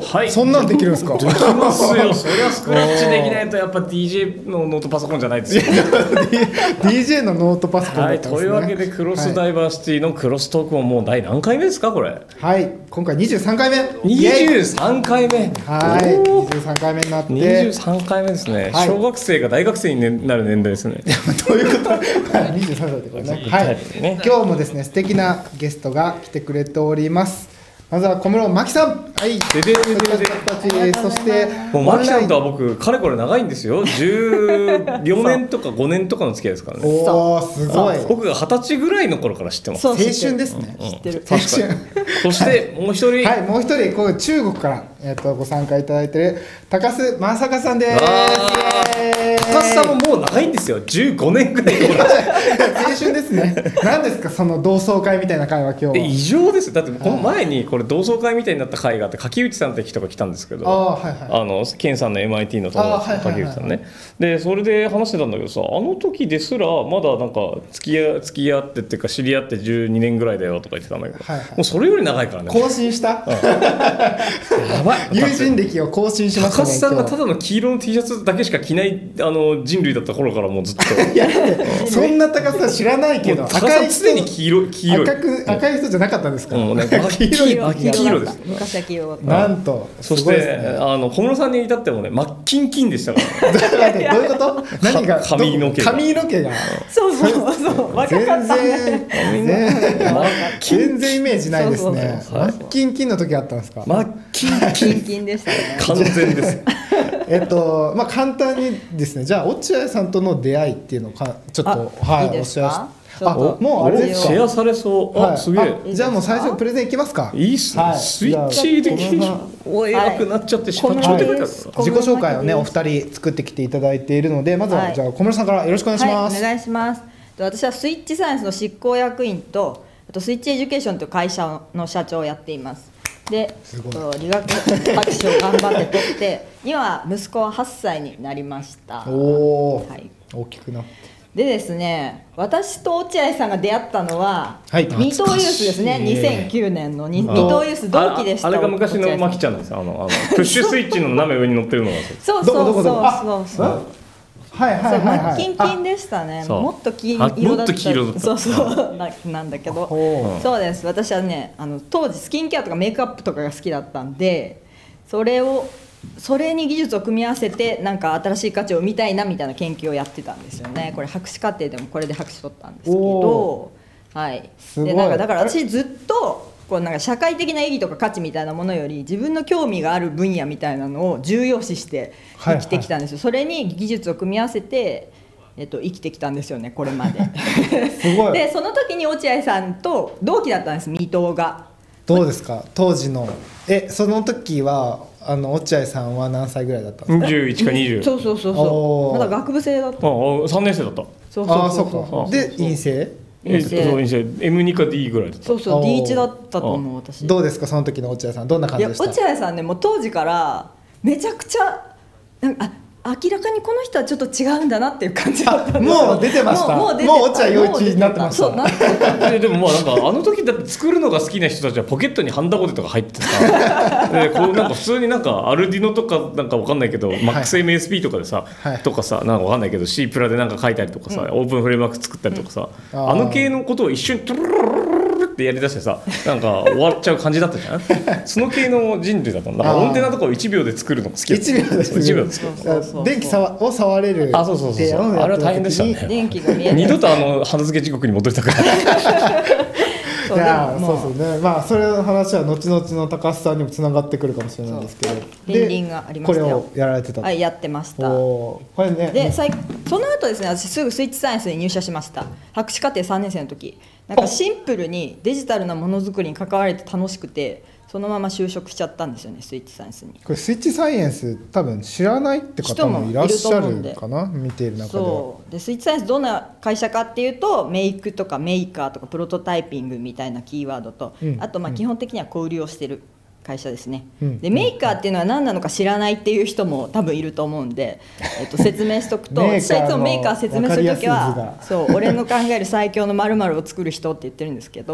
おはい。そんなんできるんですか？できますよ。そりゃスクラッチできないとやっぱ DJ のノートパソコンじゃないですよ。DJ のノートパソコンはいだったんですね。というわけでクロスダイバーシティのクロストークももう第何回目ですかこれ？はい。今回23回目。イエイ23回目。はい。おー。23回目になって。23回目ですね、はい。小学生が大学生になる年代ですね。どういうこと？はい。23歳ってことねはい。ね今日もですね素敵なゲストが来てくれておりますまずは小室真希さん。はい。でででででそしてもうマキさんとは僕かれこれ長いんですよ。14年とか5年とかの付き合いですからね。おおすごい。僕が二十歳ぐらいの頃から知ってます。そう。青春ですね。知ってる。青春 そしてもう一人、はい。もう一人こう中国からえっとご参加いただいてる高須正香さんですあー。イエーイ高須さんももう長いんですよ。15年ぐらい。青春ですね。何ですかその同窓会みたいな会話今日異常ですよ。だってこの前にこれ同窓会みたいになった会があって柿内さんって人が来たんですけど。ああはいはい。あのさんの MIT の友達のあはいはいはい。柿内さんね。でそれで話してたんだけどさあの時ですらまだなんか付き合付き合ってっていうか知り合って12年ぐらいだよとか言ってたんだけど、はいはい。もうそれより長いからね。更新した？やばい。友人歴を更新しましたね高須さんが今ただの黄色の T シャツだけしか着ないあの人類だった頃からもうずっと。日 いやそんな高須さん知らないけどもう高須さん常に黄色い黄色い。赤く赤い人じゃなかったんですか、うんね 黄色い黄色黄色です。昔は黄色だった。なんとそして、ね。あの小室さんに至ってもね真っ金金でしたから、待ってどういうこと？何が髪の毛が。髪の毛が。そうそうそう。若か全ったね。然全全然イメージないですね。そうそうそう真っキンキンの時あったんですか？真っ金キンキンでしたね。完全です。えっとまあ簡単にですね。じゃあ落合さんとの出会いっていうのをかちょっとはいあいいですか？お知らせ。あもうあれですか？シェアされそう。あ、はい。すげえ。あじゃあもう最初プレゼンいきますか。いいっすね、はい。スイッチでじゃあお偉くなっちゃってしかはい。ちょっとはい。自己紹介をねお二人作ってきていただいているのでまずは、はい。じゃあ小室さんからよろしくお願いします、はい、お願いします。で私はスイッチサイエンスの執行役員とあとスイッチエデュケーションという会社の社長をやっていますですごい。と理学博士を頑張って取って 今息子は8歳になりました。おお、はい。大きくなってでですね私と落合さんが出会ったのは、はい。二等ユースですね。2009年のに二等ユース同期でしたああれが昔のマキちゃんですあのあのプッシュスイッチの斜め上に乗ってるのがそうそうそうどこどこどこ？あそうそうそうはいはいはいはい。真っ金金でしたね。もっと黄色あだった。もっと黄色だった。そうそうななんだけど。そうです。私はねあの当時スキンケアとかメイクアップとかが好きだったんでそれをそれに技術を組み合わせてなんか新しい価値を生みたいなみたいな研究をやってたんですよね。これ博士課程でもこれで博士取ったんですけおどはい。すごい。でなんかだから私ずっとこうなんか社会的な意義とか価値みたいなものより自分の興味がある分野みたいなのを重要視して生きてきたんですよ、それに技術を組み合わせて、えっと、生きてきたんですよねこれまで。すごい。でその時に落合さんと同期だったんです水戸が。どうですか？当時の。えその時はあの落合さんは何歳ぐらいだったんですか？21か20そうそうそうそう。まだ学部生だった。ああ3年生だった。そうああそうそう。そうそうかで陰性え陰性そう陰性 M2 か D ぐらいだった。そうそうおー。D1 だったと思う私。どうですかその時の落合さん。どんな感じでした？落合さんねもう当時からめちゃくちゃなんかあ明らかにこの人はちょっと違うんだなっていう感じだったもう出てました。もう出てもう落合陽一になってました。そうなってた。ででもまあなんかあの時だって作るのが好きな人たちはポケットにハンダゴテとか入ってさ でこうなんか普通になんかアルディノとかなんかわかんないけど、マックス MSP とかでさ、はい。とかさなんかわかんないけど C プラでなんか書いたりとかさ、オープンフレームワーク作ったりとかさ、うんあの系のことを一瞬トゥルルルルルルってやりだしてさなんか終わっちゃう感じだったじゃん？その系の人類だったんだからあー。オンテナとかを1秒で作るのが好きだった1秒でそう1秒で作るそうそうそう。電気さわを触れる。あそうそうそうあれは大変でしたね。電気が見え二度とあの花付け地獄に戻りたくない。そ ういやそうそう。ねまあそれの話は後々の高須さんにもつながってくるかもしれないんですけど。倫理がありましたよ。これをやられてた。はいやってました。これね。で最その後ですね私すぐスイッチサイエンスに入社しました。博士課程3年生の時なんかシンプルにデジタルなものづくりに関われて楽しくてそのまま就職しちゃったんですよねスイッチサイエンスに。これスイッチサイエンス多分知らないって方もいらっしゃるかな？見ている中で。はそう。でスイッチサイエンスどんな会社かっていうとメイクとかメーカーとかプロトタイピングみたいなキーワードと、うん。あとまあ基本的には小売りをしてる。会会社ですね、うん。でメーカーっていうのは何なのか知らないっていう人も多分いると思うんで、えっと、説明しとくとメーカーの私はいつもメーカー説明するときわはそう俺の考える最強の〇〇を作る人って言ってるんですけど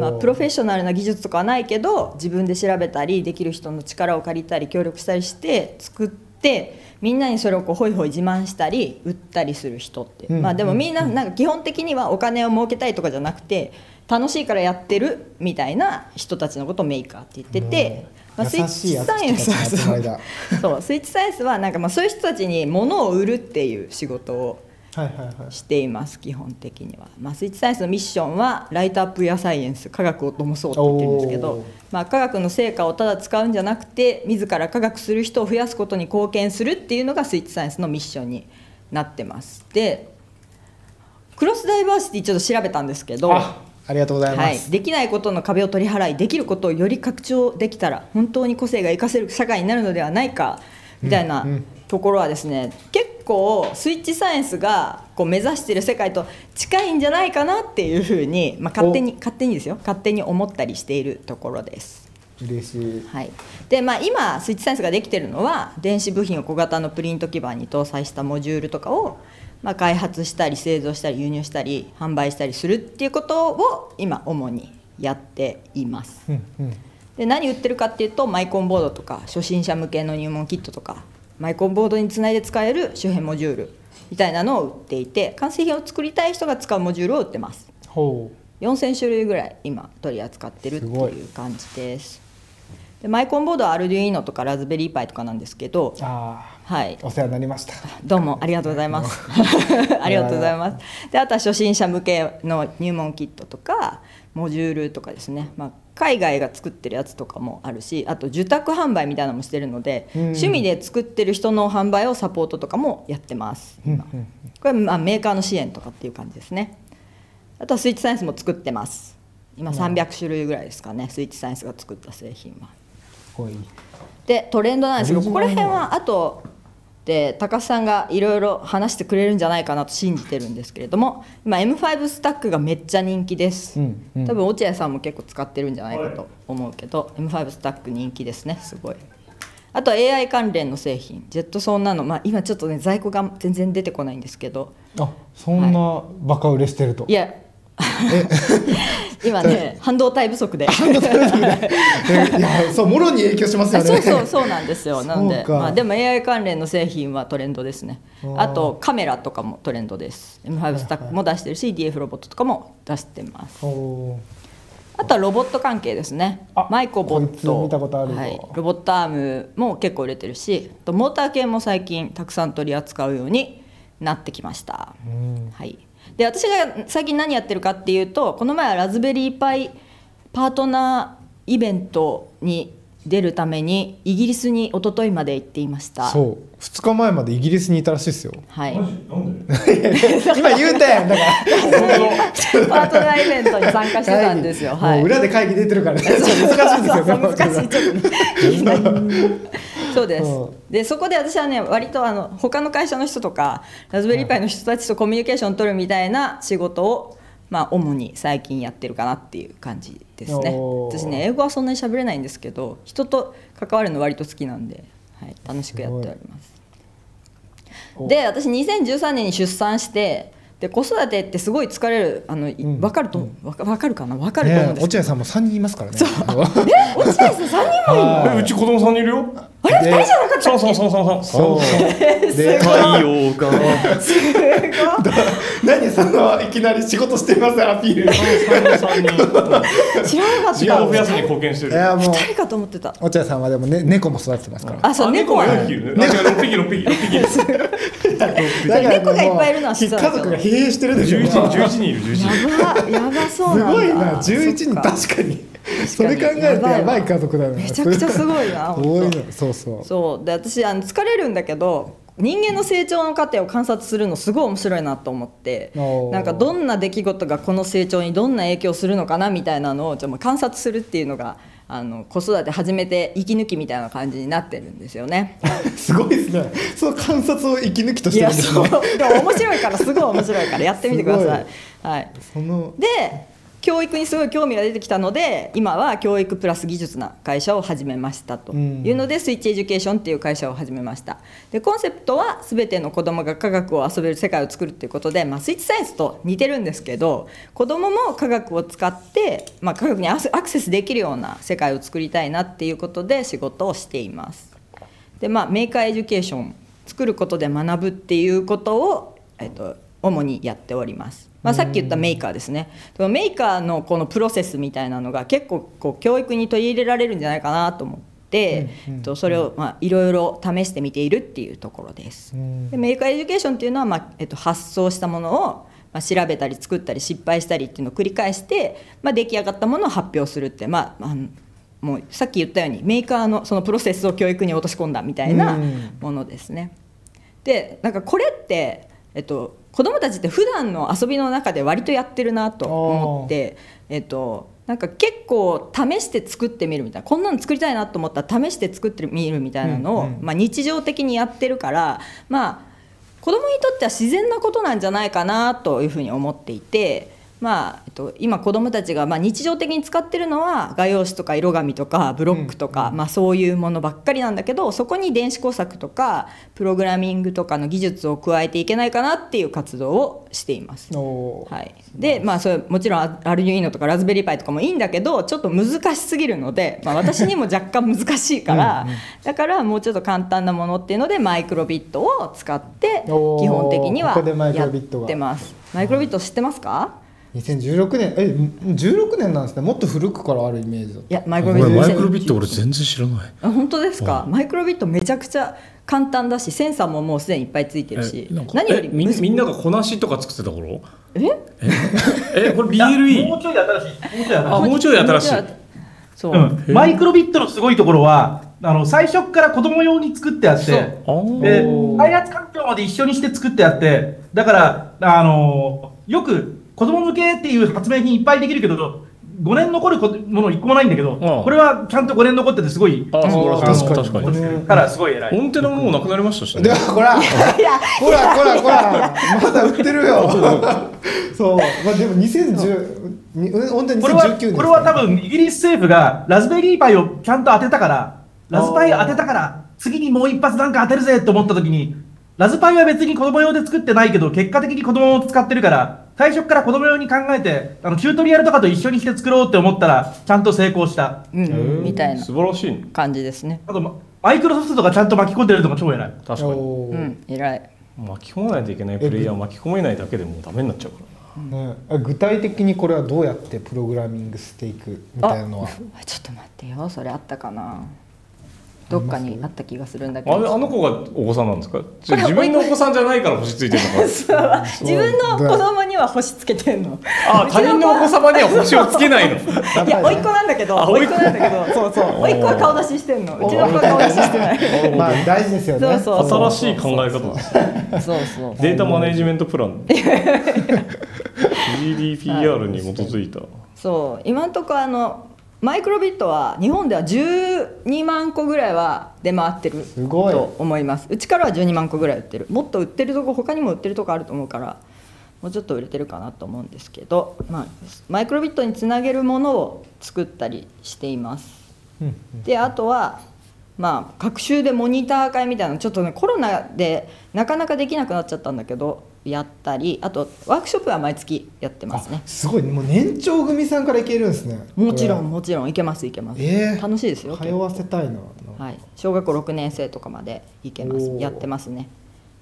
まあ、プロフェッショナルな技術とかはないけど自分で調べたりできる人の力を借りたり協力したりして作ってみんなにそれをこうホイホイ自慢したり売ったりする人って、うん。まあでもみんななんか基本的にはお金を儲けたいとかじゃなくて楽しいからやってるみたいな人たちのことをメーカーって言ってて、まあ、スイッチサイエンス そう。スイッチサイエンスはなんかまあそういう人たちに物を売るっていう仕事をはいはいはいしています基本的には、まあ、スイッチサイエンスのミッションはライトアップやサイエンス科学を灯そうって言ってるんですけど、まあ、科学の成果をただ使うんじゃなくて自ら科学する人を増やすことに貢献するっていうのがスイッチサイエンスのミッションになってます。でクロスダイバーシティちょっと調べたんですけどあありがとうございまはい、す、できないことの壁を取り払いできることをより拡張できたら本当に個性が生かせる社会になるのではないかみたいなうんうん。ところはですね、結構スイッチサイエンスがこう目指している世界と近いんじゃないかなっていうふうに、まあ、勝手に勝手にですよ。勝手に思ったりしているところです。嬉しい。はい。でまあ、今スイッチサイエンスができてるのは電子部品を小型のプリント基板に搭載したモジュールとかを、まあ、開発したり製造したり輸入したり販売したりするっていうことを今主にやっています。うんうん。で何売ってるかっていうとマイコンボードとか初心者向けの入門キットとかマイコンボードにつないで使える周辺モジュールみたいなのを売っていて完成品を作りたい人が使うモジュールを売ってます。ほ4000種類ぐらい今取り扱ってるっていいう感じです。でマイコンボードはアルデュイーノとかラズベリーパイとかなんですけどうあはい。あお世話になりました。どうもありがとうございます。ありがとうございます。であとは初心者向けの入門キットとかモジュールとかですね、まあ、海外が作ってるやつとかもあるしあと受託販売みたいなのもしてるので、うん。趣味で作ってる人の販売をサポートとかもやってます。うんこれまあメーカーの支援とかっていう感じですね。あとはスイッチサイエンスも作ってます。今300種類ぐらいですかね。スイッチサイエンスが作った製品は。でトレンドなんですけどここら辺はあとで高須さんがいろいろ話してくれるんじゃないかなと信じてるんですけれども今 M5 スタックがめっちゃ人気です、うんうん。多分落合さんも結構使ってるんじゃないかと思うけど、M5 スタック人気ですねすごい。あとは AI 関連の製品。ジェットソンなの、まあ、今ちょっとね在庫が全然出てこないんですけど。あそんなバカ売れしてると、いや 今ね半導体不足で。えいやそうもろに影響しますよあねそうそうそうなんですよ。なんで。まあ、でも AI 関連の製品はトレンドですね。あとカメラとかもトレンドです。M5 スタックも出してるし DF ロボットとかも出してます。あとはロボット関係ですね。あマイコボット。見たことあるぞ。はい、ロボットアームも結構売れてるしあとモーター系も最近たくさん取り扱うようになってきました、うん。はい、で私が最近何やってるかっていうとこの前はラズベリーパイパートナーイベントに出るためにイギリスに一昨日まで行っていました。そう。2日前までイギリスにいたらしいですよ。はい。なんで？今言うたやん。だから。パートナーイベントに参加してたんですよ。はい。もう裏で会議出てるからね。難しいんですよ難しい。ちょっとね そうです、うん。でそこで私はね割とあの他の会社の人とかラズベリーパイの人たちとコミュニケーション取るみたいな仕事をまあ主に最近やってるかなっていう感じですね。私ね英語はそんなに喋れないんですけど人と関わるの割と好きなんで、はい、楽しくやっております。おで私2013年に出産してで子育てってすごい疲れるあの、いん。分かると、わか分かるかな？分かると思うんねですけど、落合さんも3人いますからね。え？落合さん3人もいるうち子供三人いるよ。あれ？2人じゃなそうそうそうそうそう。そう。で太陽が 何そのいきなり仕事してますアピール 知らなかっ需要を増やすたに貢献してる。いやもう。2人かと思ってた。落合さんはでもね猫も育ててますから。あそうあ猫は。4匹いるね。六匹六匹。六匹。です。だから猫がいっぱいいるのは家族が疲弊してるでしょ。十一人十一人いる十一人。やばやばそうすなんだ。ごいな。11人そっか。確かに。それ考えるとやばい家族だよねめちゃくちゃすごいな 多いのそうそう。そう。で私あの疲れるんだけど人間の成長の過程を観察するのすごい面白いなと思ってなんかどんな出来事がこの成長にどんな影響するのかなみたいなのをちょっと観察するっていうのがあの子育て始めて息抜きみたいな感じになってるんですよね。すごいですね。その観察を息抜きとしてるいやそう。んですねでも面白いからすごい面白いからやってみてください。はい、そので教育にすごい興味が出てきたので今は教育プラス技術な会社を始めましたというので、スイッチエデュケーションっていう会社を始めました。でコンセプトは全ての子どもが科学を遊べる世界を作るっていうことで、まあ、スイッチサイエンスと似てるんですけど子どもも科学を使って、まあ、科学にアクセスできるような世界を作りたいなっていうことで仕事をしています。でまあ Maker Education 作ることで学ぶっていうことを、えっと、主にやっております、まあ、さっき言ったメーカーですね。でもメーカーのこのプロセスみたいなのが結構こう教育に取り入れられるんじゃないかなと思って、えっと、それをまあいろいろ試してみているっていうところです。で maker education っていうのは、まあえっと、発想したものをまあ、調べたり作ったり失敗したりっていうのを繰り返して、まあ、出来上がったものを発表するって、まあ、まあもうさっき言ったようにメーカーのそのプロセスを教育に落とし込んだみたいなものですね。でなんかこれって、えっと、子どもたちって普段の遊びの中で割とやってるなと思って、えっと、なんか結構試して作ってみるみたいなこんなの作りたいなと思ったら試して作ってみるみたいなのを、まあ、日常的にやってるからまあ子供にとっては自然なことなんじゃないかなというふうに思っていて。まあえっと、今子どもたちがまあ日常的に使ってるのは画用紙とか色紙とかブロックとか、まあ、そういうものばっかりなんだけどそこに電子工作とかプログラミングとかの技術を加えていけないかなっていう活動をしています。はい、でまあそれもちろんアルデュイーノとかラズベリーパイとかもいいんだけどちょっと難しすぎるので、まあ、私にも若干難しいから だからもうちょっと簡単なものっていうのでマイクロビットを使って基本的にはやってます。マイクロビット知ってますか？2016年え16年なんですね。もっと古くからあるイメージだいやマイクロビットマイクロビット俺全然知らない。あ本当ですか、マイクロビットめちゃくちゃ簡単だしセンサーももうすでにいっぱいついてるし。何よりみみんながこなしとか作ってた頃？え？えこれ BLE もうちょい新しいあもうちょい新しい。そう、うん、マイクロビットのすごいところはあの最初から子供用に作ってあってで開発環境まで一緒にして作ってあってだからあのよく子供向けっていう発明品いっぱいできるけど5年残るもの一個もないんだけど、これはちゃんと5年残っててすごいあそう確かに。確かにからすごい偉い。コンテナももうなくなりましたしね。でほら。ほらほらほら。まだ売ってるよ。そう。まあでも2010にうん本当にこれは2019年これは多分イギリス政府がラズベリーパイをちゃんと当てたからラズパイ当てたから次にもう一発なんか当てるぜと思った時にラズパイは別に子供用で作ってないけど結果的に子供を使ってるから最初から子供用に考えてあのチュートリアルとかと一緒にして作ろうって思ったらちゃんと成功した。うん、みたいな。素晴らしいね。感じですね。あとまマイクロソフトとかちゃんと巻き込んでるのが超偉い。確かに。うん偉い。巻き込まないといけないプレイヤー巻き込めないだけでもうダメになっちゃうからな。ね、え具体的にこれはどうやってプログラミングしていくみたいなのは？あちょっと待ってよ。それあったかなどっかにあった気がするんだけあれどあの子がお子さんなんですか？自分のお子さんじゃないから星ついてるのか。自分の子供には星つけてんの。あ 他人のお子様には星をつけないの。いや甥っ子なんだけど。あ甥っ子。なんだけど。そうそう。甥っ子は顔出ししてんの。うちの子は顔出ししてない。まあ大事ですよね。そうそう新しい考え方ですそうそう。データマネジメントプラン。GDPR に基づいた。そう。今のところあのマイクロビットは日本では12万個ぐらいは出回ってると思います。うちからは12万個ぐらい売ってる。もっと売ってるとこ他にも売ってるとこあると思うからもうちょっと売れてるかなと思うんですけど、まあ、マイクロビットにつなげるものを作ったりしています。うんであとはまあ学習でモニター会みたいなのちょっとねコロナでなかなかできなくなっちゃったんだけどやったりあとワークショップは毎月やってますね。あすごいもう年長組さんからいけるんですね。もちろんこもちろんいけますいけます、えー。楽しいですよれ通わせたいなはい、小学校6年生とかまでいけます。やってますね。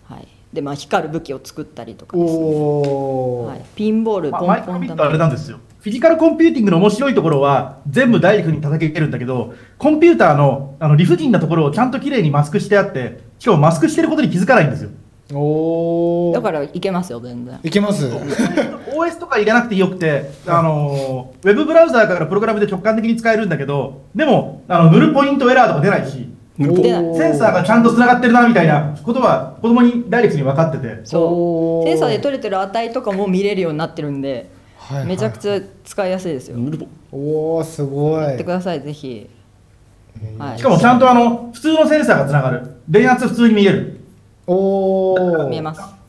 はい。でまあ光る武器を作ったりとかですね、おお、はい、ピンボールまあポンポンあれなんですよ。フィジカルコンピューティングの面白いところは全部ダイレクトに叩けるんだけど、コンピューターのあの理不尽なところをちゃんときれいにマスクしてあって、しかもマスクしてることに気づかないんですよ。おおだからいけますよ全然。いけます？OS とか入れなくてよくて、あのウェブブラウザーからプログラムで直感的に使えるんだけど、でもあの塗るポイントエラーとか出ないし、センサーがちゃんと繋がってるなみたいなことは子供にダイレクトに分かってて、そう。センサーで取れてる値とかも見れるようになってるんで、はいはいめちゃくちゃ使いやすいですよ、ヌルボおおすごい。やってくださいぜひ、はい、しかもちゃんとあの普通のセンサーが繋がる。電圧普通に見える。見えおおます。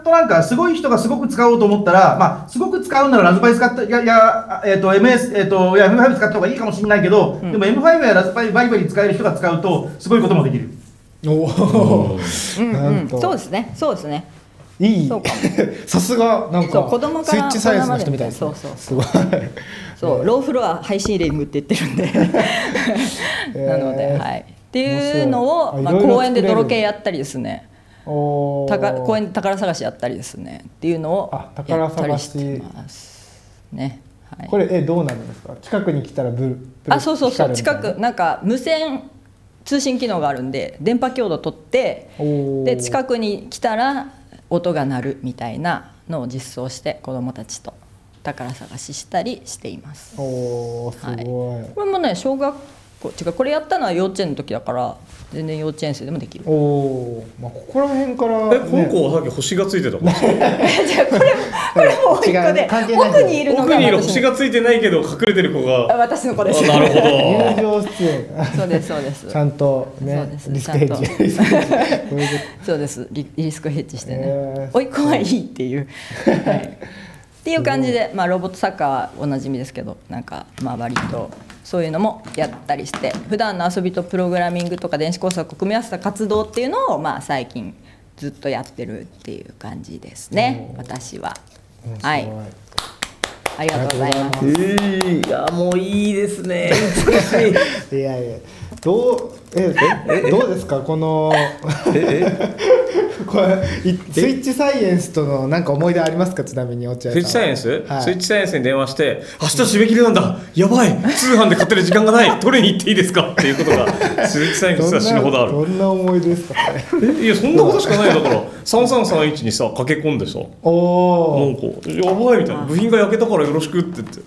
んとなんかすごい人がすごく使おうと思ったら、まあ、すごく使うならラズパイ使った、いや、いや、えっ、と、MS、えっ、と、いや、M5 使った方がいいかもしれないけど、でも M5 やラズパイバリバリ使える人が使うと、すごいこともできる。おおうんうん。そうですね。そうですね。いい。さすがなんかそう子供からスイッチサイエンスの人みたいですね。そうそうすごい。そう low floor high ceiling って言ってるんで。なので、えーはい、っていうのを、まあ、公園で泥系やったりですね公園園で宝探しやったりですね。っていうのをやったり探ししてますね、はい、これえどうなるんですか？近くに来たらブルあそうそうそう。近くなんか無線通信機能があるんで電波強度取ってで近くに来たら音が鳴るみたいなのを実装して子どもたちと宝探ししたりしています。おおすごい、これもね小学校違うこれやったのは幼稚園の時だから全然幼稚園生でもできる。おおまあここら辺から、えこの子はさっき星がついてたもんじゃあこれこれもう一個で 奥にいるのが奥にいる私星がついてないけど隠れてる子あが私の子です。あなるほど。入場出演。そうですそうです。ちゃんとそうねですリスクヘッジ。そうです。リリスクヘッジしてね、へーおいっ子はいいっていう、はい、っていう感じで、まあ、ロボットサッカーはおなじみですけどなんかまあ割とそういうのもやったりして普段の遊びとプログラミングとか電子工作を組み合わせた活動っていうのを、まあ、最近ずっとやってるっていう感じですね。私は。はい。ありがとうございます。えいやもういいですね。美しいいやいやどうええどうですか？このこれいスイッチサイエンスとのなんか思い出ありますか？ちなみに落合さんスイッチサイエンス、はい。スイッチサイエンスに電話して「明日締め切りなんだ。やばい。通販で買ってる時間がない。取りに行っていいですか?」っていうことが スイッチサイエンスは死ぬほどある。どんな思い出ですか？これえいやそんなことしかないよ。だから3331にさ駆け込んでさなんか「やばい」みたいな「部品が焼けたからよろしく」って言って。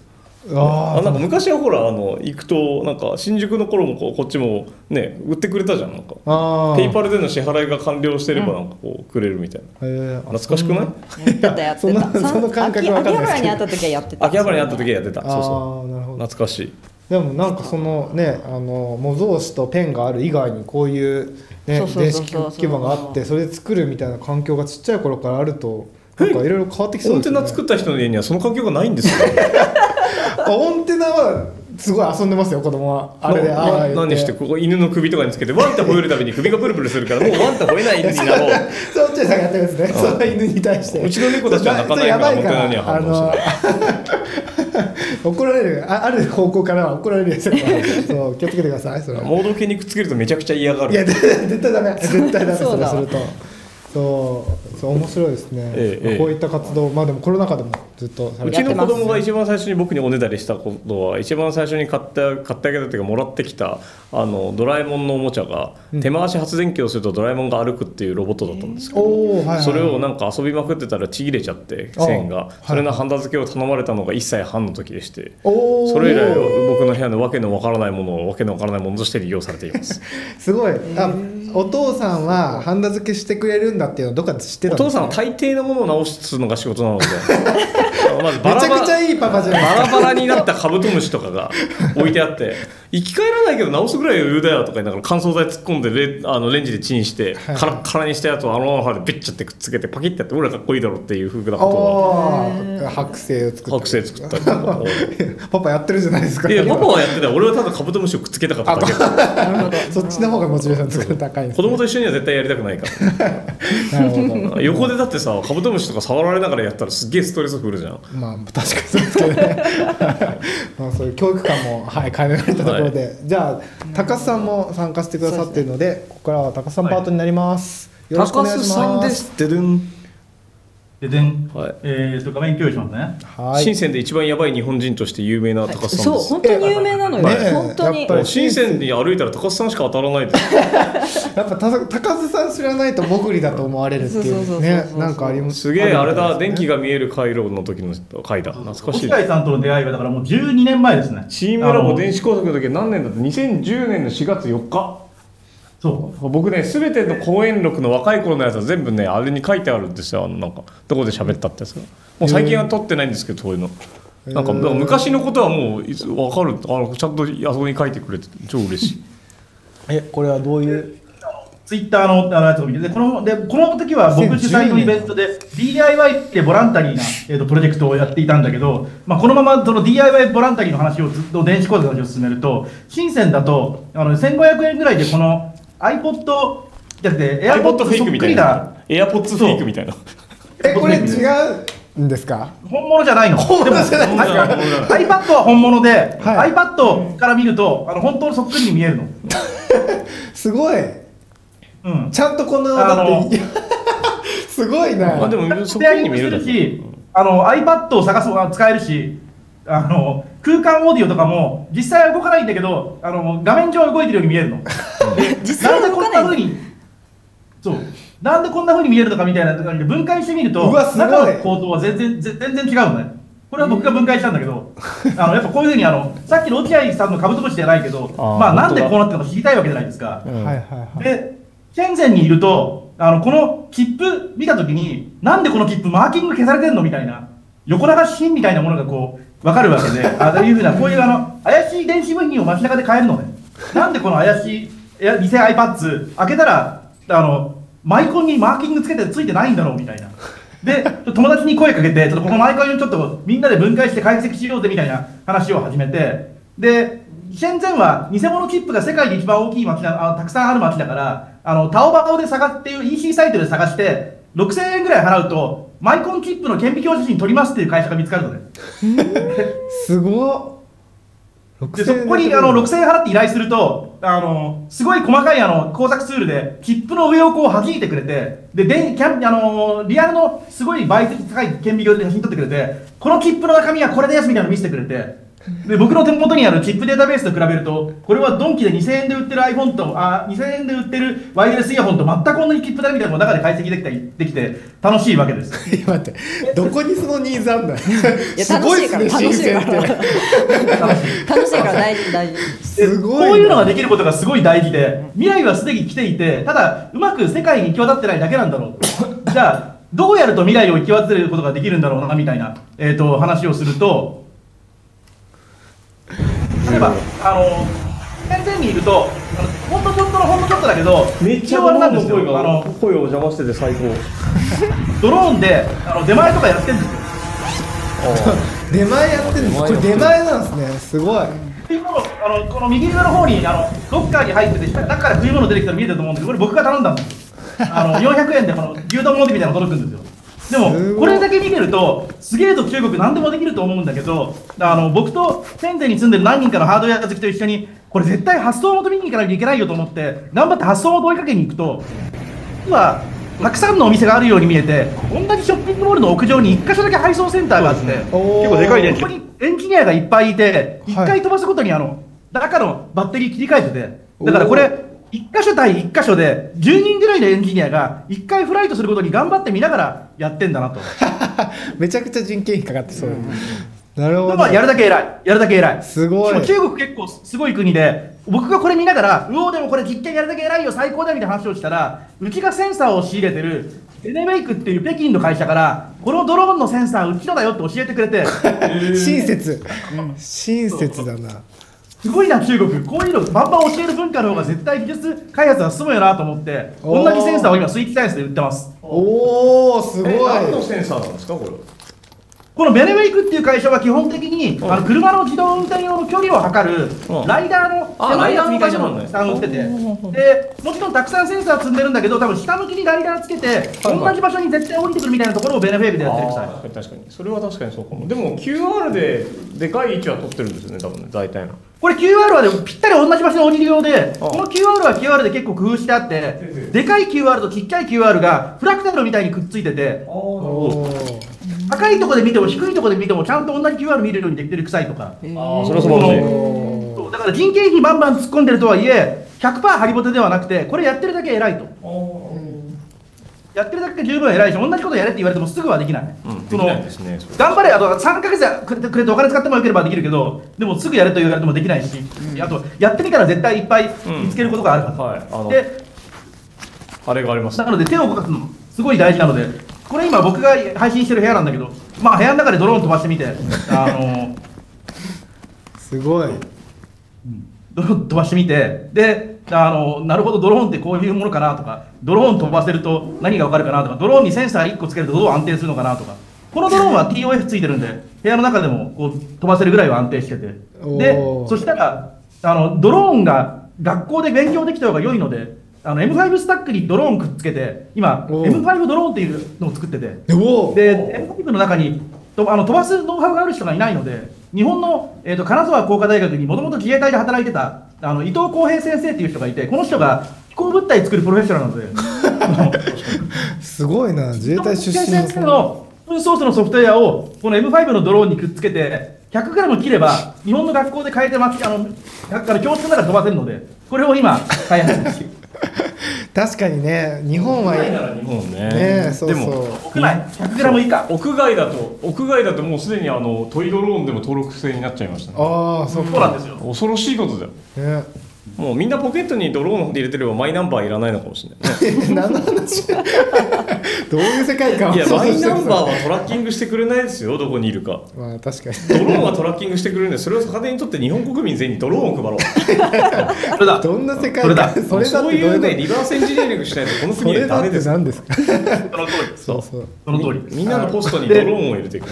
ああなんか昔はほらあの行くとなんか新宿の頃もこうこっちもね売ってくれたじゃんなんか。あペイパルでの支払いが完了してればなんかこうくれるみたいな、えー、あ懐かしくない？やってたやってそのた。その感覚わかんないですけど。秋秋葉原にあった時はやってた。秋葉原にあった時はやってた。そうあそーなるほど。う懐かしい。でもなんかそのねあの模造紙とペンがある以外にこういう、ね電子基板があってそれで作るみたいな環境がちっちゃい頃からあるとなんかいろいろ変わってきそうですよね。コンテナ作った人の家にはその環境がないんですよ。あコンテナはすごい遊んでますよ子供は。あれでなあ何してここ犬の首とかにつけてワンって吠えるたびに首がプルプルするからもうワンって吠えない犬になろう。そう落合さんがやってるんですねその犬に対して。うちの猫たちは泣かないからそれやばいコンテナには反応しない怒られる。あある方向からは怒られるやつだから。そう気をつけてくださいそれ。はモード系にくっつけるとめちゃくちゃ嫌がる。いや絶対ダメ。絶対ダメそれすると。そうそう面白いですね、ええええ。こういった活動まあでもコロナ禍でもずっとうちの子供が一番最初に僕におねだりしたことは一番最初に買って買ってあげたというかもらってきたあのドラえもんのおもちゃが手回し発電機をするとドラえもんが歩くっていうロボットだったんですけど、それをなんか遊びまくってたらちぎれちゃって線がそれのハンダ付けを頼まれたのが1歳半の時でしてそれ以来僕の部屋のわけのわからないものをわけのわからないものとして利用されています。すごい。あお父さんはハンダ付けしてくれるんだっていうのどっかで知ってお父さんは大抵のものを直すのが仕事なので。まずバラバラになったカブトムシとかが置いてあって生き返らないけど直すぐらい余裕だよとか言いながら乾燥剤突っ込んでレあのレンジでチンしてはい。カラッカラにしたやつをあのままでビッチャってくっつけてパキッてやって俺らかっこいいだろっていう風なことおー剥製を作をって剥製作ったりとか。パパやってるじゃないですか。いやパパはやってた俺はただカブトムシをくっつけたかっただけ。なるほど。そっちの方がモチベーション作る高い。んです子供と一緒には絶対やりたくないか なるほら横でだってさカブトムシとか触られながらやったらすっげえストレスフルじゃん。どまあ確かにそうですけどね。まあそういう教育観もはい変えられたところで、じゃあ高須さんも参加してくださっているのでここからは高須さんパートになります、よろしくお願いしますででん、はい。えーと画面共有しますね。はい。深センで一番やばい日本人として有名な高須さんです、そう本当に有名なのよ。ね。本当に。やっぱり。深センに歩いたら高須さんしか当たらないです やっぱた高須さん知らないと潜りだと思われるっていそうそうそうそううねなんかあります。すげえあれだ電気がが見える回路の時の回だ。懐かしいさんとの出会いはだからもう12年前ですね。チームラボ電子工作の時は何年だって？2010年の4月4日そう。僕ね全ての講演録の若い頃のやつは全部ねあれに書いてあるんですよ。あのなんかどこで喋ったってやつが。もう最近は撮ってないんですけどそういうの。なんか昔のことはもういつ分かるあのちゃんとあそこに書いてくれて超嬉しい。えこれはどういう？ツイッターのあのやつを見て。でこのでこの時は僕主催のイベントで DIY ってボランタリーな、えー、とプロジェクトをやっていたんだけど、まあ、このままその DIY ボランタリーの話をずっと電子講座の話を進めると深センだとあの1500円ぐらいでこの iPod じゃなくて AirPod フェイクみたいな。な AirPods フェイクみたいな。えこれ違うんですか？本物じゃないの。本物じゃない。んですか iPad は本物で、はい。iPad から見るとあの本当にそっくりに見えるの。すごい。うん。ちゃんとこのあのだってすごいな。まあでもそっくりに見えるし、あの iPad を探す使えるし、あの空間オーディオとかも実際は動かないんだけど、あの画面上は動いてるように見えるの。実際は動かないんでこんな風に、そう。なんでこんな風に見えるのかみたいなところで分解してみると、うわすごい中の構造は全然ぜ全然違うのね。これは僕が分解したんだけど、あのやっぱこういう風にあのさっきの落合さんのカブトムシじゃないけど、まあなんでこうなってるのか知りたいわけじゃないですか。うんはいはいはいで、ケンゼンにいると、あの、この切符見たときに、なんでこの切符マーキング消されてんのみたいな、横流し品みたいなものがこう、わかるわけで、ああいうふうな、こういうあの、怪しい電子部品を街中で買えるのね。なんでこの怪しい、偽 iPads、開けたら、あの、マイコンにマーキングつけてついてないんだろうみたいな。で、友達に声かけて、ちょっとこのマイコンをちょっとみんなで分解して解析しようぜみたいな話を始めて、で、シェンゼンは偽物切符が世界で一番大きい街だあたくさんある街だから、あのタオバオで探っていう EC サイトで探して、6000円ぐらい払うと、マイコン切符の顕微鏡写真撮りますっていう会社が見つかるのね。すごっで、そこにあの6000円払って依頼すると、あのすごい細かいあの工作ツールで、切符の上をこう弾いてくれて、で、でキャンあのリアルのすごい倍率高い顕微鏡で写真撮ってくれて、この切符の中身はこれですみたいなの見せてくれて、で僕の手元にあるチップデータベースと比べると、これはドンキで2000円で売ってる iPhone と、あ2000円で売ってるワイヤレスイヤホンと全く同じ切符だみたいなのを中で解析できたりできて、楽しいわけです。いや待って。どこにそのニーズあんだすごい楽しですいからね新鮮って楽しいから。大事大事。すごいな。こういうのができることがすごい大事で、未来はすでに来ていて、ただ、うまく世界に行き渡ってないだけなんだろう。じゃあ、どうやると未来を行き渡ることができるんだろうな、みたいな、えー、と話をすると、例えば、あの、先生にいると、あのほんとちょっとのほんのちょっとだけど、めっちゃ一応あれなんですよ。声があの、声を邪魔してて最高。ドローンで、あの出前とかやってるんですよ。出前やってるんです。これ出前なんですね。すごい。食い物あのこの右上の方にあのロッカーに入ってて中から食い物出てきたら見えてると思うんですけどこれ僕が頼んだんですあの 400円でこの牛丼もみたいなの届くんですよでもい。これだけ見てるとすげえと中国何でもできると思うんだけどあの僕と天ンに住んでる何人かのハードウェア好きと一緒にこれ絶対発送元見に行かないといけないよと思って頑張って発送元追いかけに行くと実はたくさんのお店があるように見えて同じショッピングモールの屋上に1箇所だけ配送センターがあって、結構でかいねここにエンジニアがいっぱいいてはい。1回飛ばすごとにあの中のバッテリー切り替えててだからこれ1箇所対1箇所で10人ぐらいのエンジニアが1回フライトすることに頑張って見ながらやってんだなと。めちゃくちゃ人件費かかってそうなるほど。まあやるだけ偉い。やるだけ偉い。すごい。中国結構すごい国で僕がこれ見ながらうおーでもこれ実験やるだけ偉いよ最高だよみたいな話をしたらうちがセンサーを仕入れてるエネメイクっていう北京の会社からこのドローンのセンサーうちのだよって教えてくれて 親切。親切だなすごいな中国。こういうのバンバン教える文化の方が絶対技術開発は進むよなと思って同じセンサーを今スイッチサイエンスで売ってます。おおすごい。え何のセンサーなんですかこれこのベネメイクっていう会社は基本的にあの車の自動運転用の距離を測るうん。ライダーのあ狭いやつみたいなのをたくさん売ってて。でもちろんたくさんセンサー積んでるんだけど多分下向きにライダーつけてはい同じ場所に絶対降りてくるみたいなところをベネフェイクでやってるあさー確かに確かに。それは確かにそうかも。でも QR ででかい位置は取ってるんですよね多分ね大体の。これ QR はでもぴったり同じ場所に降りるようであこの QR は QR で結構工夫してあってええでかい QR とちっちゃい QR がフラクタルみたいにくっついてて高いところで見ても低いところで見てもちゃんと同じ QR 見れるようにできてる臭いとかあーそれは素晴らしだから人件費バンバン突っ込んでるとはいえ100%ハリボテではなくてこれやってるだけ偉いとやってるだけ十分偉いし同じことやれって言われてもすぐはできない、うんね頑張れあと3ヶ月くれてくれてお金使ってもよければできるけどでもすぐやれと言われてもできないし、あとやってみたら絶対いっぱい見つけることがあるはず、はいあのであれがありますなので手を動かすのすごい大事なのでこれ今僕が配信してる部屋なんだけどまあ部屋の中でドローン飛ばしてみてあのすごい。ドローン飛ばしてみてであのなるほどドローンってこういうものかなとかドローン飛ばせると何が分かるかなとかドローンにセンサー1個つけるとどう安定するのかなとかこのドローンは TOF ついてるんで部屋の中でもこう飛ばせるぐらいは安定してて。でそしたらあのドローンが学校で勉強できた方が良いのであの M5 スタックにドローンくっつけて今おー M5 ドローンっていうのを作ってて。で M5 の中にとあの飛ばすノウハウがある人がいないので日本の、えー、と金沢工科大学にもともと自衛隊で働いてたあの伊藤浩平先生っていう人がいてこの人が飛行物体作るプロフェッショナルなので すごいな自衛隊出身先生。のオープンソースのソフトウェアをこの M5 のドローンにくっつけて 100g 切れば日本の学校で変えてます。あのあの教室の中で飛ばせるのでこれを今開発して 確かにね日本は屋外なら日本ね。ねそうそう。でも屋内 100g 以下屋外だと屋外だともうすでにあのトイドローンでも登録制になっちゃいましたね。ああそうなんですよ。恐ろしいことだよ。ねもうみんなポケットにドローンで入れてればマイナンバーいらないのかもしれない。ね 何の話？どういう世界観？いや マイナンバーーはトラッキングしてくれないですよどこにいるか。まあ確かに。ドローンはトラッキングしてくれるんでそれを逆手にとって日本国民全員にドローンを配ろう。それだ。どんな世界観？それだ。そういうねリバースエンジニアリングしないとこのそ国はダメです。何ですか？その通りそうそう。その通りです。みんなのポストにドローンを入れていく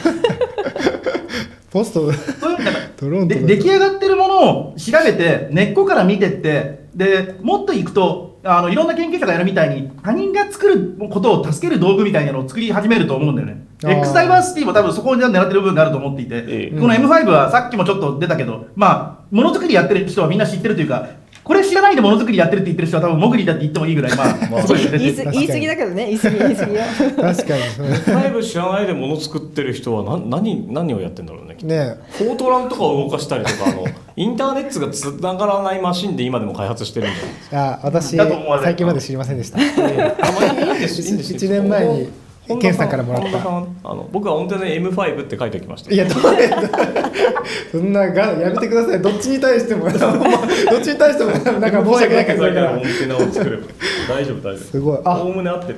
ポストそういうなんかド ローンと出来上がってるものを調べて根っこから見てって。でもっといくとあのいろんな研究者がやるみたいに他人が作ることを助ける道具みたいなのを作り始めると思うんだよね。X ダイバーシティも多分そこに狙ってる部分があると思っていて、ええこの M5 はさっきもちょっと出たけどまあものづくりやってる人はみんな知ってるというかこれ知らないでものづくりやってるって言ってる人は多分モグリだって言ってもいいぐらいまあ言いす言い過ぎだけどね言い過ぎ言い過ぎよ。確かに。それ5知らないで物作ってる人は何何何をやってんだろうねねフォートランとかを動かしたりとかあのインターネットがつながらないマシンで今でも開発してるんじゃないあ私だと思われる最近まで知りませんでしたあまあいいんですいいんです一年前にケンさん。からもらった。本田さんあの僕は音程で M5 って書いておきました。いやどうや そんながやめてください。どっちに対しても どっちに対してもなんか申し訳ないから。それから音程を作れば大丈夫大丈夫。すごい。あ。おおむね合ってる。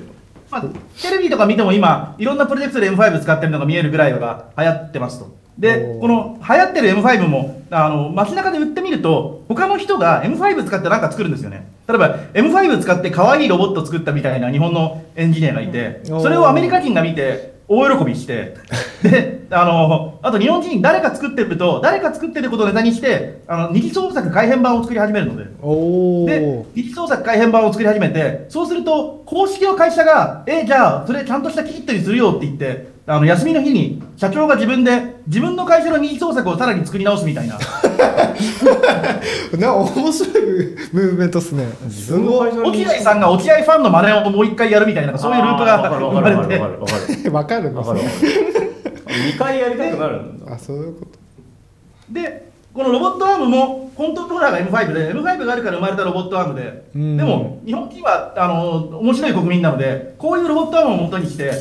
まあ、テレビとか見ても今、いろんなプロジェクトで M5 使ってるのが見えるぐらいが流行ってますと。でこの流行ってる M5 も、あの、街中で売ってみると、他の人が M5 使って何か作るんですよね。例えば、M5 使って可愛いロボット作ったみたいな日本のエンジニアがいて、うん。それをアメリカ人が見て、大喜びして、で、あの、あと日本人誰か作ってると、誰か作ってることをネタにして、あの、二次創作改変版を作り始めるので、おでお、一次創作改変版を作り始めて、そうすると、公式の会社が、え、じゃあ、それちゃんとしたキットにするよって言って、あの休みの日に社長が自分で、自分の会社の二次創作をさらに作り直すみたいな、な面白いムーブメントっすね。すごい。落合さんが落合ファンの真似をもう一回やるみたいな、そういうループが生まれてわかるわかるわ、かるわかる。わかるんですね。かる2回やりたくなるんだ。あそういうこと。で、このロボットアームも、コントローラーが M5 で、M5 があるから生まれたロボットアームで、うん。でも、日本人はあの面白い国民なので、こういうロボットアームを元にして、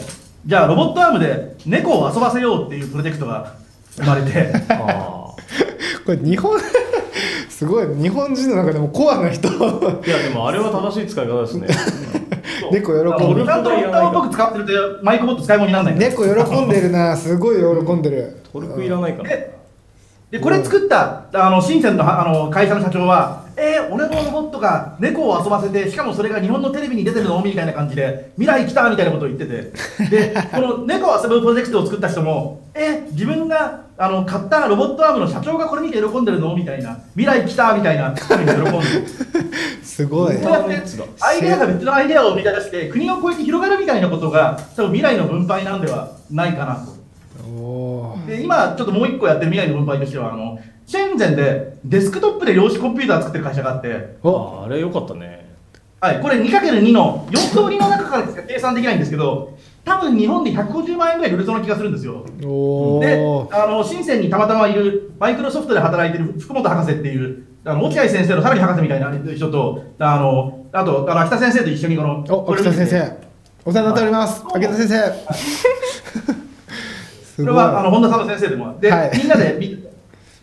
じゃあ、ロボットアームで猫を遊ばせようっていうプロジェクトが生まれて。あこれ日本 すごい。日本人の中でもコアな人。ーいやでもあれは正しい使い方ですね。猫喜んでる。ちゃんとロボットアームっぽく使ってるとマイクボット使い物にならないんで猫喜んでるな。すごい喜んでる。トルクいらないからででこれ作ったあの深センのあの会社の社長は、えー、俺のロボットが猫を遊ばせて、しかもそれが日本のテレビに出てるのみたいな感じで、未来来たみたいなことを言ってて、で この猫を遊ぶプロジェクトを作った人も、えー、自分があの買ったロボットアームの社長がこれ見て喜んでるのみたいな、未来来たみたいな、喜んでる。すごいそうやってアイデアが別のアイデアを生み出して、国を越えて広がるみたいなことが、多分未来の分配なんではないかなと。で今ちょっともう一個やってる未来の分配としてはあのシェンゼンでデスクトップで量子コンピューター作ってる会社があって、お。ああれよかったね。はい、これ 2×2 の4通りの中からしか計算できないんですけど多分日本で150万円ぐらい売れそうな気がするんですよ。おでーあの深センにたまたまいるマイクロソフトで働いてる福本博士っていうあの落合先生のさらに博士みたいな人とあのあとあの秋田先生と一緒にこのお秋田先生。お世話になっております。秋田先生 すごい。これはあの本田さんの先生でもで、はい。みんなでみ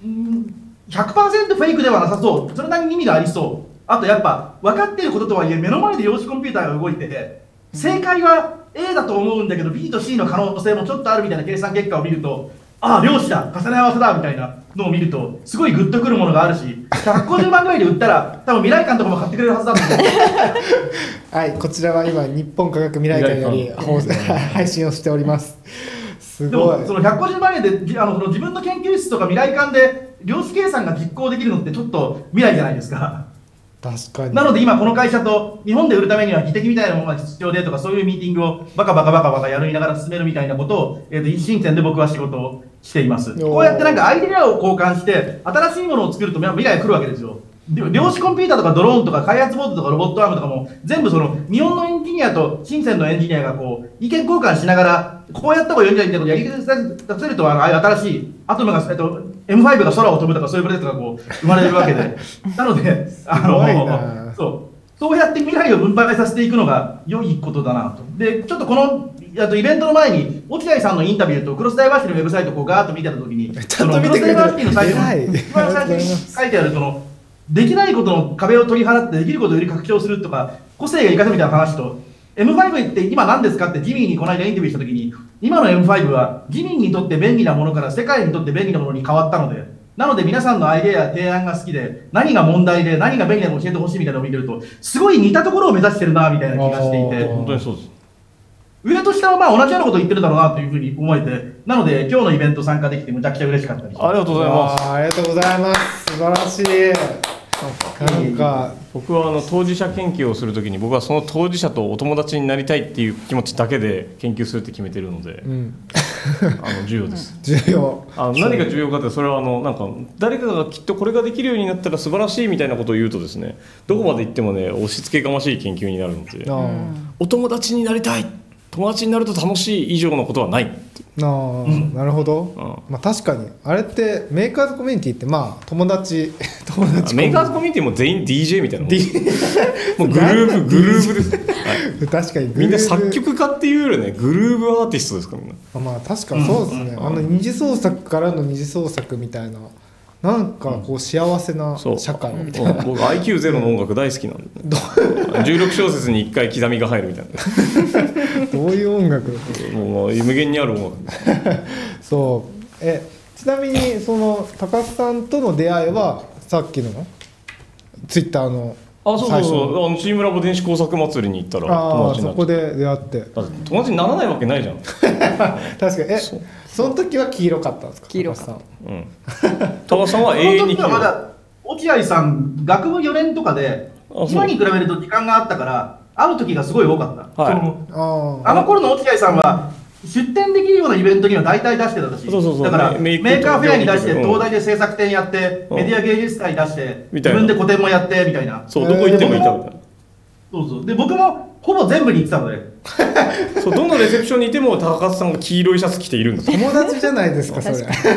うん100%フェイクではなさそう。それなりに意味がありそう。あとやっぱ分かっていることとはいえ目の前で量子コンピューターが動いてて正解は A だと思うんだけど B と C の可能性もちょっとあるみたいな計算結果を見るとああ漁師だ。重ね合わせだみたいなのを見るとすごいグッとくるものがあるし150万ぐらいで売ったら多分未来館とかも買ってくれるはずだと思うはいこちらは今日本科学未来館より配信をしておりますすでもその150万円でじあのその自分の研究室とか未来館で量子計算が実行できるのってちょっと未来じゃないですか。確かになので今この会社と日本で売るためには技的みたいなものが必要でとかそういうミーティングをバカバカバカバカやりながら進めるみたいなことを、えー、と深センで僕は仕事をしています。ーこうやってなんかアイデアを交換して新しいものを作ると未来が来るわけですよ。で量子コンピューターとかドローンとか開発ボードとかロボットアームとかも全部その日本のエンジニアと深センのエンジニアがこう意見交換しながらこうやった方がいいんじゃないかとやり出せるとあのああいう新しいアトムが、えっと、M5 が空を飛ぶとかそういうプロジェクトがこう生まれるわけで。なのであのそう。そうやって未来を分配させていくのが良いことだなと。でちょっとこのあとイベントの前に落合さんのインタビューとクロスダイバーシティのウェブサイトをこうガーッと見てた時に ちゃんと見てくれてる。クロスダイバーシティのサイト一番最初に書いてあるそのできないことの壁を取り払ってできることをより拡張するとか個性が生かせみたいな話と M5 って今何ですかってジミーにこの間インタビューした時に今の M5 はジミーにとって便利なものから世界にとって便利なものに変わったのでなので皆さんのアイデアや提案が好きで何が問題で何が便利なのか教えてほしいみたいなのを見てるとすごい似たところを目指してるなみたいな気がしていて。本当にそうです。上と下はまあ同じようなことを言ってるだろうなというふうに思えてなので今日のイベント参加できてむちゃくちゃ嬉しかったですありがとうございます。ありがとうございます。素晴らしいなんか僕はあの当事者研究をするときに僕はその当事者とお友達になりたいっていう気持ちだけで研究するって決めてるのでうん。あの重要です。重要。あの何が重要かってそれはあのなんか誰かがきっとこれができるようになったら素晴らしいみたいなことを言うとですねどこまで行ってもね押し付けがましい研究になるので。お友達になりたい友達になると楽しい以上のことはない。あーなるほど、うまあ確かに。あれってメーカーズコミュニティってまあ友達 友達メーカーズコミュニティも全員 DJ みたいなもん。もうグループグループです、はい、確かに。みんな作曲家っていうよりねグルーブアーティストですからみんなあまあ確かにそうですね、あの二次創作からの二次創作みたいな。なんかこう幸せな社会みたいな、うん。僕 IQ0 の音楽大好きなんで、16小節に1回刻みが入るみたいどういう音楽？なもう無限にある音楽。そう。えちなみにその高須さんとの出会いはさっきの？ツイッターのあそうそうそう。あのチームラボ電子工作祭りに行ったら友ああ達になっそこで出会って。友達にならないわけないじゃん。確かに。えそう。その時は黄色かったんですか？黄色かった。高須さんうん。高須さんは永遠そのに時はまだ落合さん学部4年とかで今に比べると時間があったから会う時がすごい多かった、はい。そのああの頃の落合さんは出展できるようなイベントには大体出してたしそうそうそう。だから Maker Faire に出してうん東大で制作展やって、うん。メディア芸術祭出して自分で個展もやってみたいな。そうどこ行ってもいたみたいな。そうそう。で僕もほぼ全部に行ってたので。そうどのレセプションにいても高橋さんが黄色いシャツ着ているんですよ友達じゃないですかそれ。確確か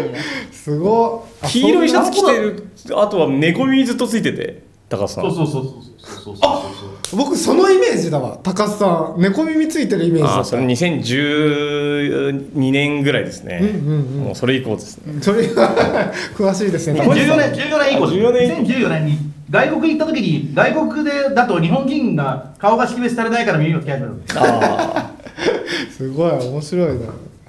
に。ね すごっ。あ黄色いシャツ着てるあとは猫耳ずっとついてて高須さん。そうそうそうそうそうそうそう。僕そのイメージだわ。高須さん。猫耳ついてるイメージだあそれ2012年ぐらいですね、うんうんうん、もうそれ以降ですね。それ 詳しいですね。14年。14年以降です年。2014年に。外国行った時に外国でだと日本人が顔が識別されないから耳をつけ始めるああ すごい面白いな。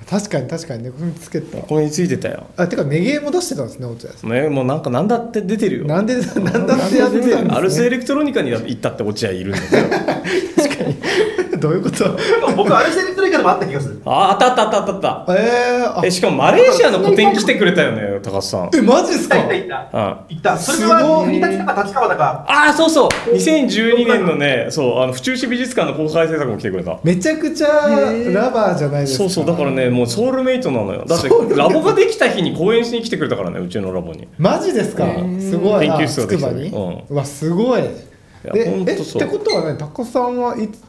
確かに確かに猫耳つけた。あここについてたよ。あてかメゲーも出してたんですね落合さねもうなんかなんだって出てるよ。んなんでなんだってやってたんですね。アルスエレクトロニカに行ったって落合いるんですよ。どういうこと？僕アルセレクトリカでもあった気がする。ああったあったあったあった。あったえー、あえしかもマレーシアの個展来てくれたよね高橋さん。えマジですか？行った行った行った。あ行ったそれはい国立だか立川だかあーそうそう。2012年のねそうあの府中市美術館の公開制作も来てくれた。めちゃくちゃラバーじゃないですか。そうそうだからねもうソウルメイトなのよ。だってラボができた日に講演しに来てくれたからねうちのラボに。マジですか？すごい。研究室ができたうわすごい。やでえってことはね高須さんはいつ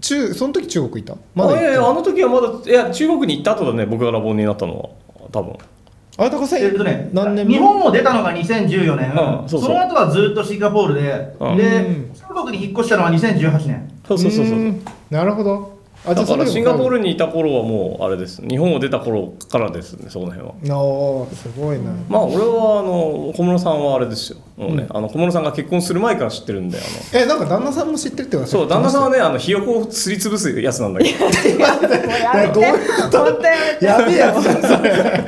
中その時中国いた？まだあいやいやあの時はまだいや中国に行った後だね僕がラボになったのは多分。てあれ高須さんえっとね何年日本を出たのが2014年。うんそうそう。の後はずっとシンガポールで。うん。でうん中国に引っ越したのは2018年。そうそうそうそうなるほど。あだからシンガポールルにいた頃はもうあれです。日本を出た頃からですねその辺は。おーすごいな、まあ俺はあの小室さんはあれですよもうね、あの小室さんが結婚する前から知ってるんであの。えなんか旦那さんも知ってるってことそう旦那さんはねあのひよこをすりつぶすやつなんだけど。もうやめてどういうやめてやべえやつじゃんそれ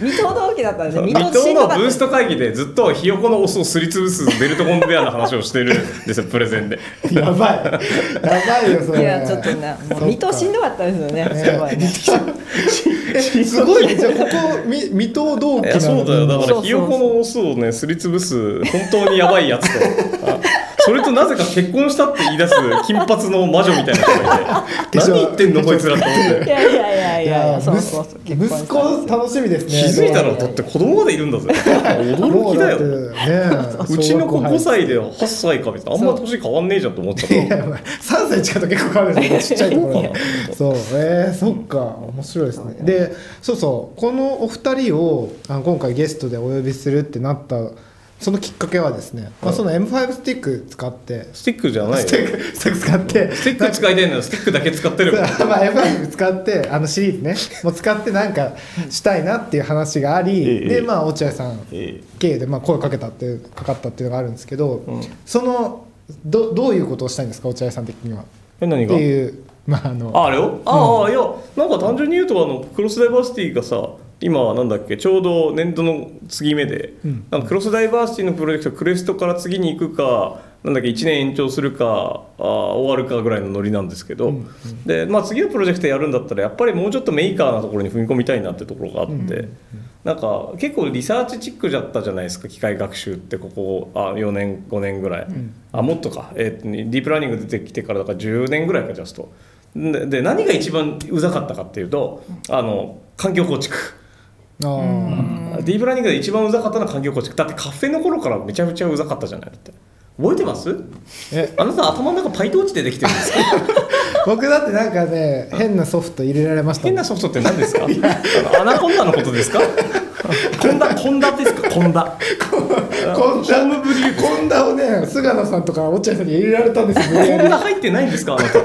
水戸同期だったんですよ水戸水戸しんどかったのブースト会議でずっとひよこのオスをすりつぶすベルトコンベアの話をしてるんですよプレゼンでやばいやばいよそれいやちょっとねもう。水戸しんどかったですよねすごいねえ すごいね。じゃあここみ水戸同期そうだよ。だからひよこのオスをねすりつぶす本当にやばいやつと。あ それとなぜか結婚したって言い出す金髪の魔女みたいな人がいて何言ってんのこいつらと思って。いやいやいやいいや。やそうそうそう息息子楽しみですね気づいたらだって子供までいるんだぜ。驚きだよ。もうだってねうちの子5小歳で8歳かみたいなあんま年変わんねえじゃんと思っちゃった学校入いや3歳近く結構変わるんですよ ちっちゃいところでそう。えー、そっか面白いですね。でそうそうこのお二人をあの今回ゲストでお呼びするってなったそのきっかけはですね、まあ、その M5 スティック使ってスティックじゃない。よスティックスティック使ってスティック使いたいならスティックだけ使ってれば。そうまあ M5 使ってあのシリーズねもう使ってなんかしたいなっていう話があり、ええでまあ落合さんえ経由でまあ声かけたっていうかかったっていうのがあるんですけど、うん。そのどどういうことをしたいんですか落合さん的には？ってえ何が？いうまああのああれよああ、いやなんか単純に言うとあのクロスダイバーシティがさ今はなんだっけちょうど年度の継ぎ目で、うん。なんかクロスダイバーシティのプロジェクトクレストから次に行くかなんだっけ1年延長するかあ終わるかぐらいのノリなんですけど、うんで、まあ、次のプロジェクトやるんだったらやっぱりもうちょっとメーカーなところに踏み込みたいなってところがあって、なんか結構リサーチチックだったじゃないですか機械学習ってここあ4年5年ぐらい、あもっとか、えーディープラーニング出てきてからだから10年ぐらいかジャスト。でで何が一番うざかったかっていうとあの環境構築あー。ディープラーニングで一番うざかったのは環境構築だって Caffe の頃からめちゃめちゃうざかったじゃない。だって。覚えてます？え。あなた頭の中 PyTorch でできてるんですか？僕だってなんかね変なソフト入れられました変なソフトって何ですか？アナコンダのことですか？コンダコンダですか？コンダこんなこんなをね菅野さんとか落合さんに入れられたんですよ無理やコンダ入ってないんですか？あなた。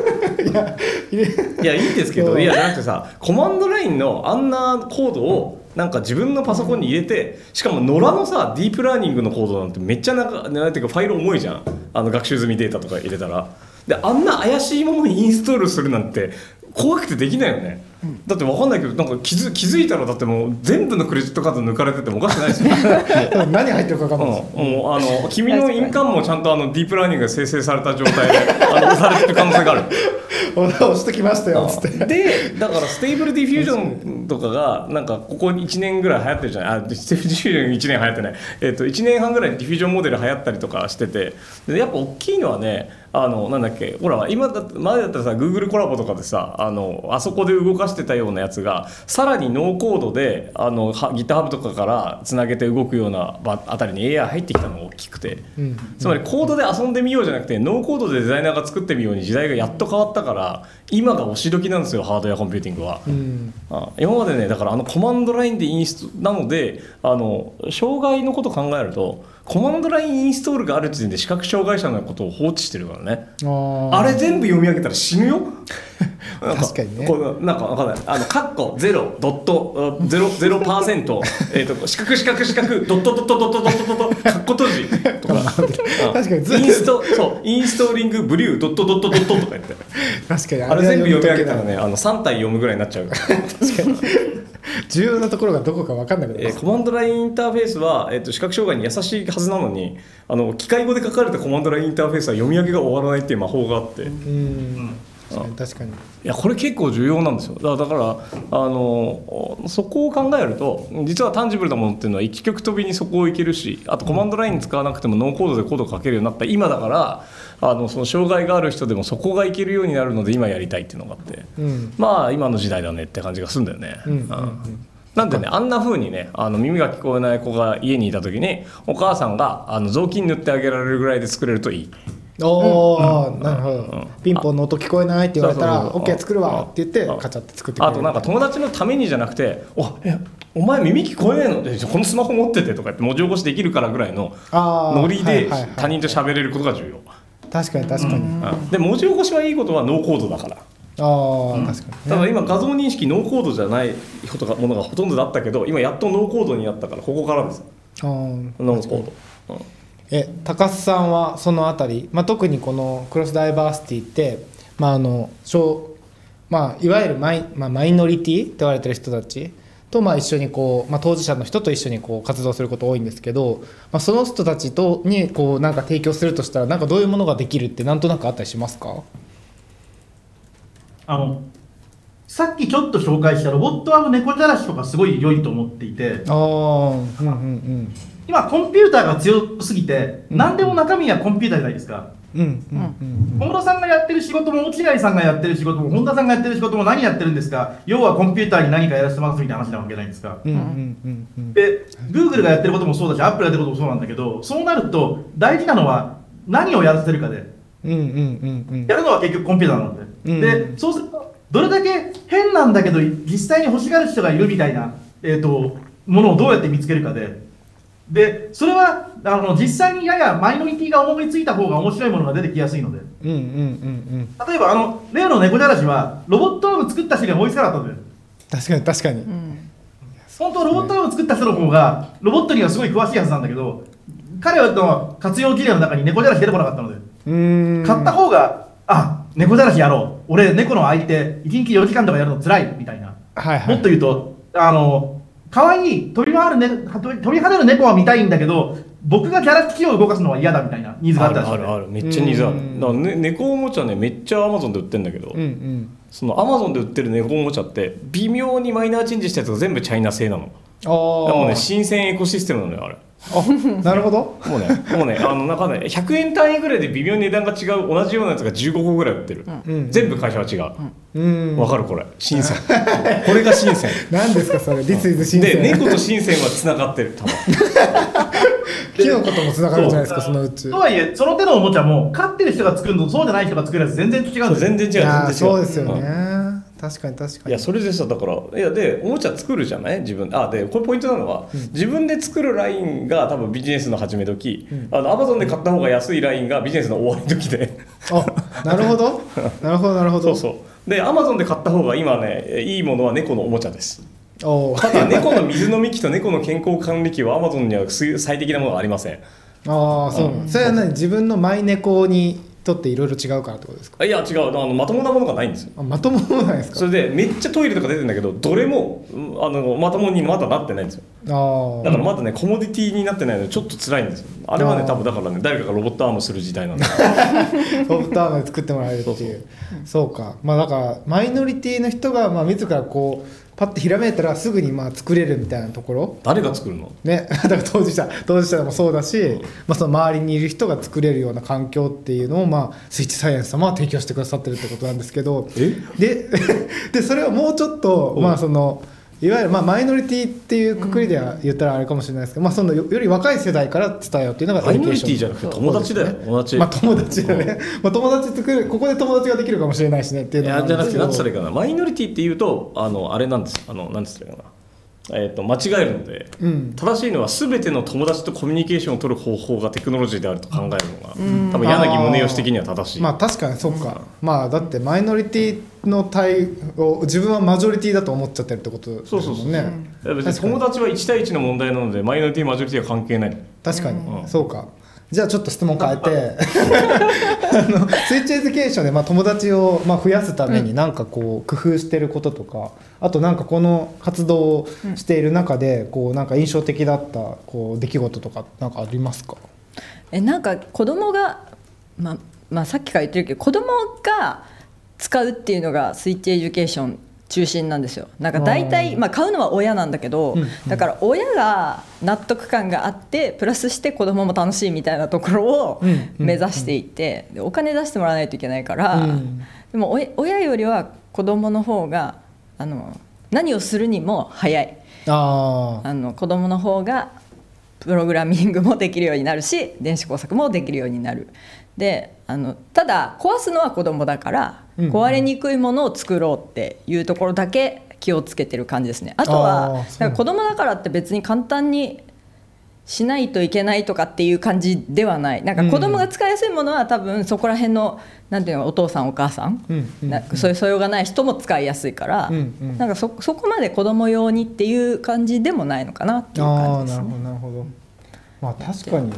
り いやいやいいんですけどいやなくてさコマンドラインのあんなコードをなんか自分のパソコンに入れてしかも野良のさディープラーニングのコードなんてめっちゃなんかなんていうかファイル重いじゃん。あの学習済みデータとか入れたら。であんな怪しいものにインストールするなんて怖くてできないよね、だって分かんないけどなんか気づ気づいたらだってもう全部のクレジットカード抜かれててもおかしくないですよ。何入ってるか分かんない。ですうん、もうあの君の印鑑もちゃんとあのディープラーニングが生成された状態で あの押されてる可能性がある。押してきましたよつって。でだから Stable Diffusion とかがなんかここ1年ぐらい流行ってるじゃない？あ Stable Diffusion 1年流行ってない、えっと1年半ぐらい diffusion model 流行ったりとかしてて。でやっぱ大きいのはねあのなんだっけほら今だ前だったらさ Google コラボとかでさあのあそこで動かしてたようなやつがさらにノーコードであのは GitHub とかからつなげて動くようなばあたりに AI 入ってきたのが大きくて。うんつまりコードで遊んでみようじゃなくてノーコードでデザイナーが作ってみように時代がやっと変わったから今が押し時なんですよハードウェアコンピューティングは。うんあ今までねだからあのコマンドラインでインストなのであの障害のこと考えるとコマンドラインインストールがある時点で視覚障害者のことを放置してるからね。あれ全部読み上げたら死ぬよ。確かにね。このなんかわかんない。あのカッコゼロドットゼロゼロパーセント。えっと四角四角四角ドットドットドットドットドットカッコ閉じ。とか。確かにインストそう。インストーリングブリュードットドットドットとか言って。確かにあれ全部読み上げたらねねあの三体読むぐらいになっちゃうから。重要なところがどこか分かんなくなえーコマンドラインインターフェースは、えー、と視覚障害に優しいはずなのにあの機械語で書かれたコマンドラインインターフェースは読み上げが終わらないっていう魔法があって、いうん確かに確かに。やこれ結構重要なんですよ。だからあのそこを考えると実はタンジブルなものっていうのは一極飛びにそこをいけるしあとコマンドライン使わなくてもノーコードでコードを書けるようになった。今だからあのその障害がある人でもそこがいけるようになるので今やりたいっていうのがあって。うん。まあ今の時代だねって感じがするんだよね。うん。うん。なんでねあんな風にねあの耳が聞こえない子が家にいた時にお母さんがあの雑巾塗ってあげられるぐらいで作れるといい。おおなるほど。うん。ピンポンの音聞こえないって言われたら OK 作るわって言ってうんカチャって作ってくれる。あとなんか友達のためにじゃなくて「おえお前耳聞こえないの？でこのスマホ持ってて」とか言って文字起こしできるからぐらいのノリで他人と喋れることが重要。確かに確かに。うん。で文字起こしはいいことはノーコードだから。ああ確かにね。ただ今画像認識ノーコードじゃないことがものがほとんどだったけど今やっとノーコードになったからここからです。あーノーコード、うんえ高須さんはそのあたり、まあ、特にこのクロスダイバーシティって、まああの小まあ、いわゆるマイ,、まあ、マイノリティって言われてる人たちとまあ一緒にこう、まあ、当事者の人と一緒にこう活動すること多いんですけど、まあ、その人たちとにこうなんか提供するとしたらなんかどういうものができるってなんとなくあったりしますか？あのさっきちょっと紹介したロボットアーム猫じゃらしとかすごい良いと思っていて。ああうんうんうん今コンピューターが強すぎて何でも中身はコンピューターじゃないですか。うんうんうん小室さんがやってる仕事も落合さんがやってる仕事も本田さんがやってる仕事も何やってるんですか。要はコンピューターに何かやらせてますみたいな話なわけじゃないで。すかうんうんうんうん。で Google がやってることもそうだし Apple がやってることもそうなんだけどそうなると大事なのは何をやらせるかで。うんうんうんうん。やるのは結局コンピューターなので、うん。でそうするとどれだけ変なんだけど実際に欲しがる人がいるみたいな、えー、とものをどうやって見つけるかででそれはあの実際にややマイノリティが思いついた方が面白いものが出てきやすいので。うんうんうんうん。例えばあの例の猫じゃらしはロボットアーム作った人には思いつかなかったんだよ。確かに確かに。うん。本当はロボットアーム作った人の方がロボットにはすごい詳しいはずなんだけど彼の活用事例の中に猫じゃらし出てこなかったので。うーん。買った方が、あ猫じゃらしやろう、俺、猫の相手、1日4時間とかやるの辛いみたいな、はいはい。もっと言うと、あの可愛い飛び回る、ね、飛び飛び跳ねる猫は見たいんだけど、僕がキャラ機器を動かすのは嫌だみたいなニーズがああったらしいるあるある。めっちゃニーズある。うん。だから、ね、猫おもちゃねめっちゃアマゾンで売ってるんだけど、うんうん。そのアマゾンで売ってる猫おもちゃって微妙にマイナーチェンジしたやつが全部チャイナ製なの。あだからもうねあ新鮮エコシステムなのよあれあなるほど。もうねもうねあのなんかね100円単位ぐらいで微妙に値段が違う同じようなやつが15個ぐらい売ってる、うん。全部会社は違う。わ、うん。かるこれ。新鮮。これが新鮮。何ですかそれ？This is 新で鮮猫と新鮮はつながってる。多分。キノコともつながるんじゃないですか？そのうち。とはいえ、その手のおもちゃも、飼ってる人が作るのとそうじゃない人が作るやつ全然違うんそうですよ。全然違う。全然違う。そうですよね、うん確かに確かに。いやそれでさだからいやでおもちゃ作るじゃない？自分あでこれポイントなのは、自分で作るラインが多分ビジネスの始め時、あのアマゾンで買った方が安いラインがビジネスの終わり時で。あなるほど。なるほどなるほど。そうそう。でアマゾンで買った方が今ねいいものは猫のおもちゃです。ただ猫の水飲み器と猫の健康管理器はアマゾンには最適なものがありません。ああそうなん。それは何？自分のマイ猫にとっていろいろ違うからってことですか？あいや違う。あのまともなものがないんですよ。あまともなんですか？それでめっちゃトイレとか出てるんだけどどれもうんあのまともにまだなってないんですよ。あだからまだねコモディティになってないのでちょっと辛いんですよ。あれはね多分だからね誰かがロボットアームする時代なんで。あソフトアームで作ってもらえるっていう。そうか。まあだからマイノリティの人がまあ自らこうパッてひらめいたらすぐにまあ作れるみたいなところ。誰が作るの？ね、だから当事者当事者でもそうだし、まあ、その周りにいる人が作れるような環境っていうのを、まあ、スイッチサイエンス様は提供してくださってるってことなんですけど。え？で でそれをもうちょっと、まあ、そのいわゆるまあマイノリティっていうくくりでは言ったらあれかもしれないですけど、まあ、そのよより若い世代から伝えようっていうのがマイノリティじゃなくて友達。だよ友達まあ友達だね、まあ、友達作るここで友達ができるかもしれないしねっていういのもあやじゃなくて何つったらいいかなマイノリティっていうとあのあれなんですあの何つったらいいかなえー、と間違えるので、うん。正しいのは全ての友達とコミュニケーションを取る方法がテクノロジーであると考えるのが、多分柳宗悦的には正しい、まあ確かにそうか、まあだってマイノリティの対を自分はマジョリティだと思っちゃってるってことですそうそうそう。もん。ね別に友達は1対1の問題なのでマイノリティマジョリティは関係ない。確かに、うん。そうかじゃあちょっと質問変えて。あのスイッチエデュケーションでまあ友達をまあ増やすために何かこう工夫してることとかあとなんかこの活動をしている中でこうなんか印象的だったこう出来事とかなんかありますか？えなんか子供がまあまあさっきから言ってるけど子供が使うっていうのがスイッチエデュケーション中心なんですよ。なんか大体うん。まあ買うのは親なんだけど、うんうん。だから親が納得感があってプラスして子供も楽しいみたいなところを目指していって、でお金出してもらわないといけないから、うん。でもお親よりは子供の方があの何をするにも早い。ああの子供の方がプログラミングもできるようになるし電子工作もできるようになるであのただ壊すのは子供だから、うん壊れにくいものを作ろうっていうところだけ気をつけてる感じですね。あとはなんか子供だからって別に簡単にしないといけないとかっていう感じではない。なんか子供が使いやすいものは多分そこら辺のなんていうのお父さんお母さん、そういう素養がない人も使いやすいから、うんうんなんかそそこまで子供用にっていう感じでもないのかなっていうああ感じですね。なるほどなるほどまあ確かに。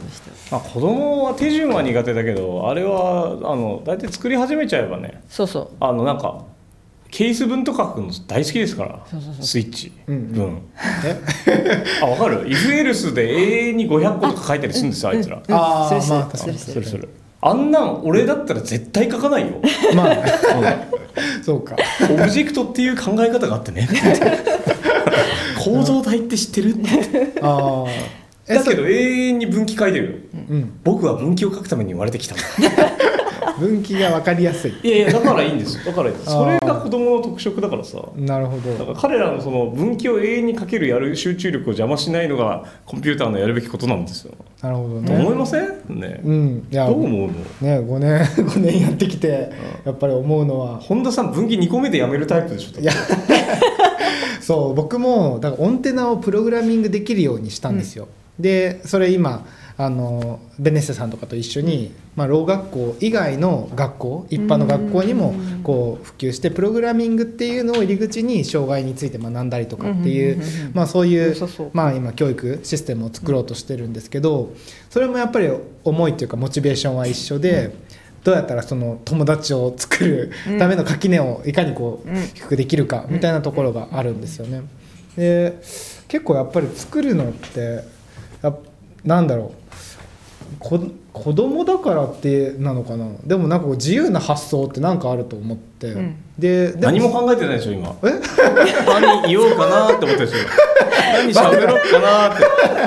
まあ、子供は手順は苦手だけどあれはあの大体作り始めちゃえばね。そうそう。あのなんかケース分とか書くの大好きですから。そうそうそう。スイッチ。うん分、あ分かる？if else で永遠に500個とか書いたりするんですよあいつら、うんあーするするまあ確かにする。するする。あんなん俺だったら絶対書かないよ。まあ。そうか。オブジェクトっていう考え方があってね。構造体って知ってる？ああえだけど永遠に分岐書いてるよ。うん。僕は分岐を書くために生まれてきた。分岐が分かりやすい。いやいやだからいいんですよ。だからそれが子供の特色だからさ。なるほだかどら彼らのその分岐を永遠にかけるやる集中力を邪魔しないのがコンピューターのやるべきことなんですよ、なるほどとね。思いません？ね、うん。いやどう思うの？ね5年5年やってきてやっぱり思うのは。本田さん分岐2個目でやめるタイプでしょいや。そう僕もだからオンテナをプログラミングできるようにしたんですよ、でそれ今あのベネッセさんとかと一緒に、まあ、ろう学校以外の学校一般の学校にもこう普及してプログラミングっていうのを入り口に障害について学んだりとかっていうまあそういうまあ今教育システムを作ろうとしてるんですけどそれもやっぱり思いっていうかモチベーションは一緒でどうやったらその友達を作るための垣根をいかにこううん。低くできるかみたいなところがあるんですよね。で結構やっぱり作るのってなんだろう。こ子供だからってなのかな。でもなんか自由な発想ってなんかあると思って、うん。でで何も考えてないでしょ今。え？何言おうかなって思ってるでしょ何喋ろうかなっ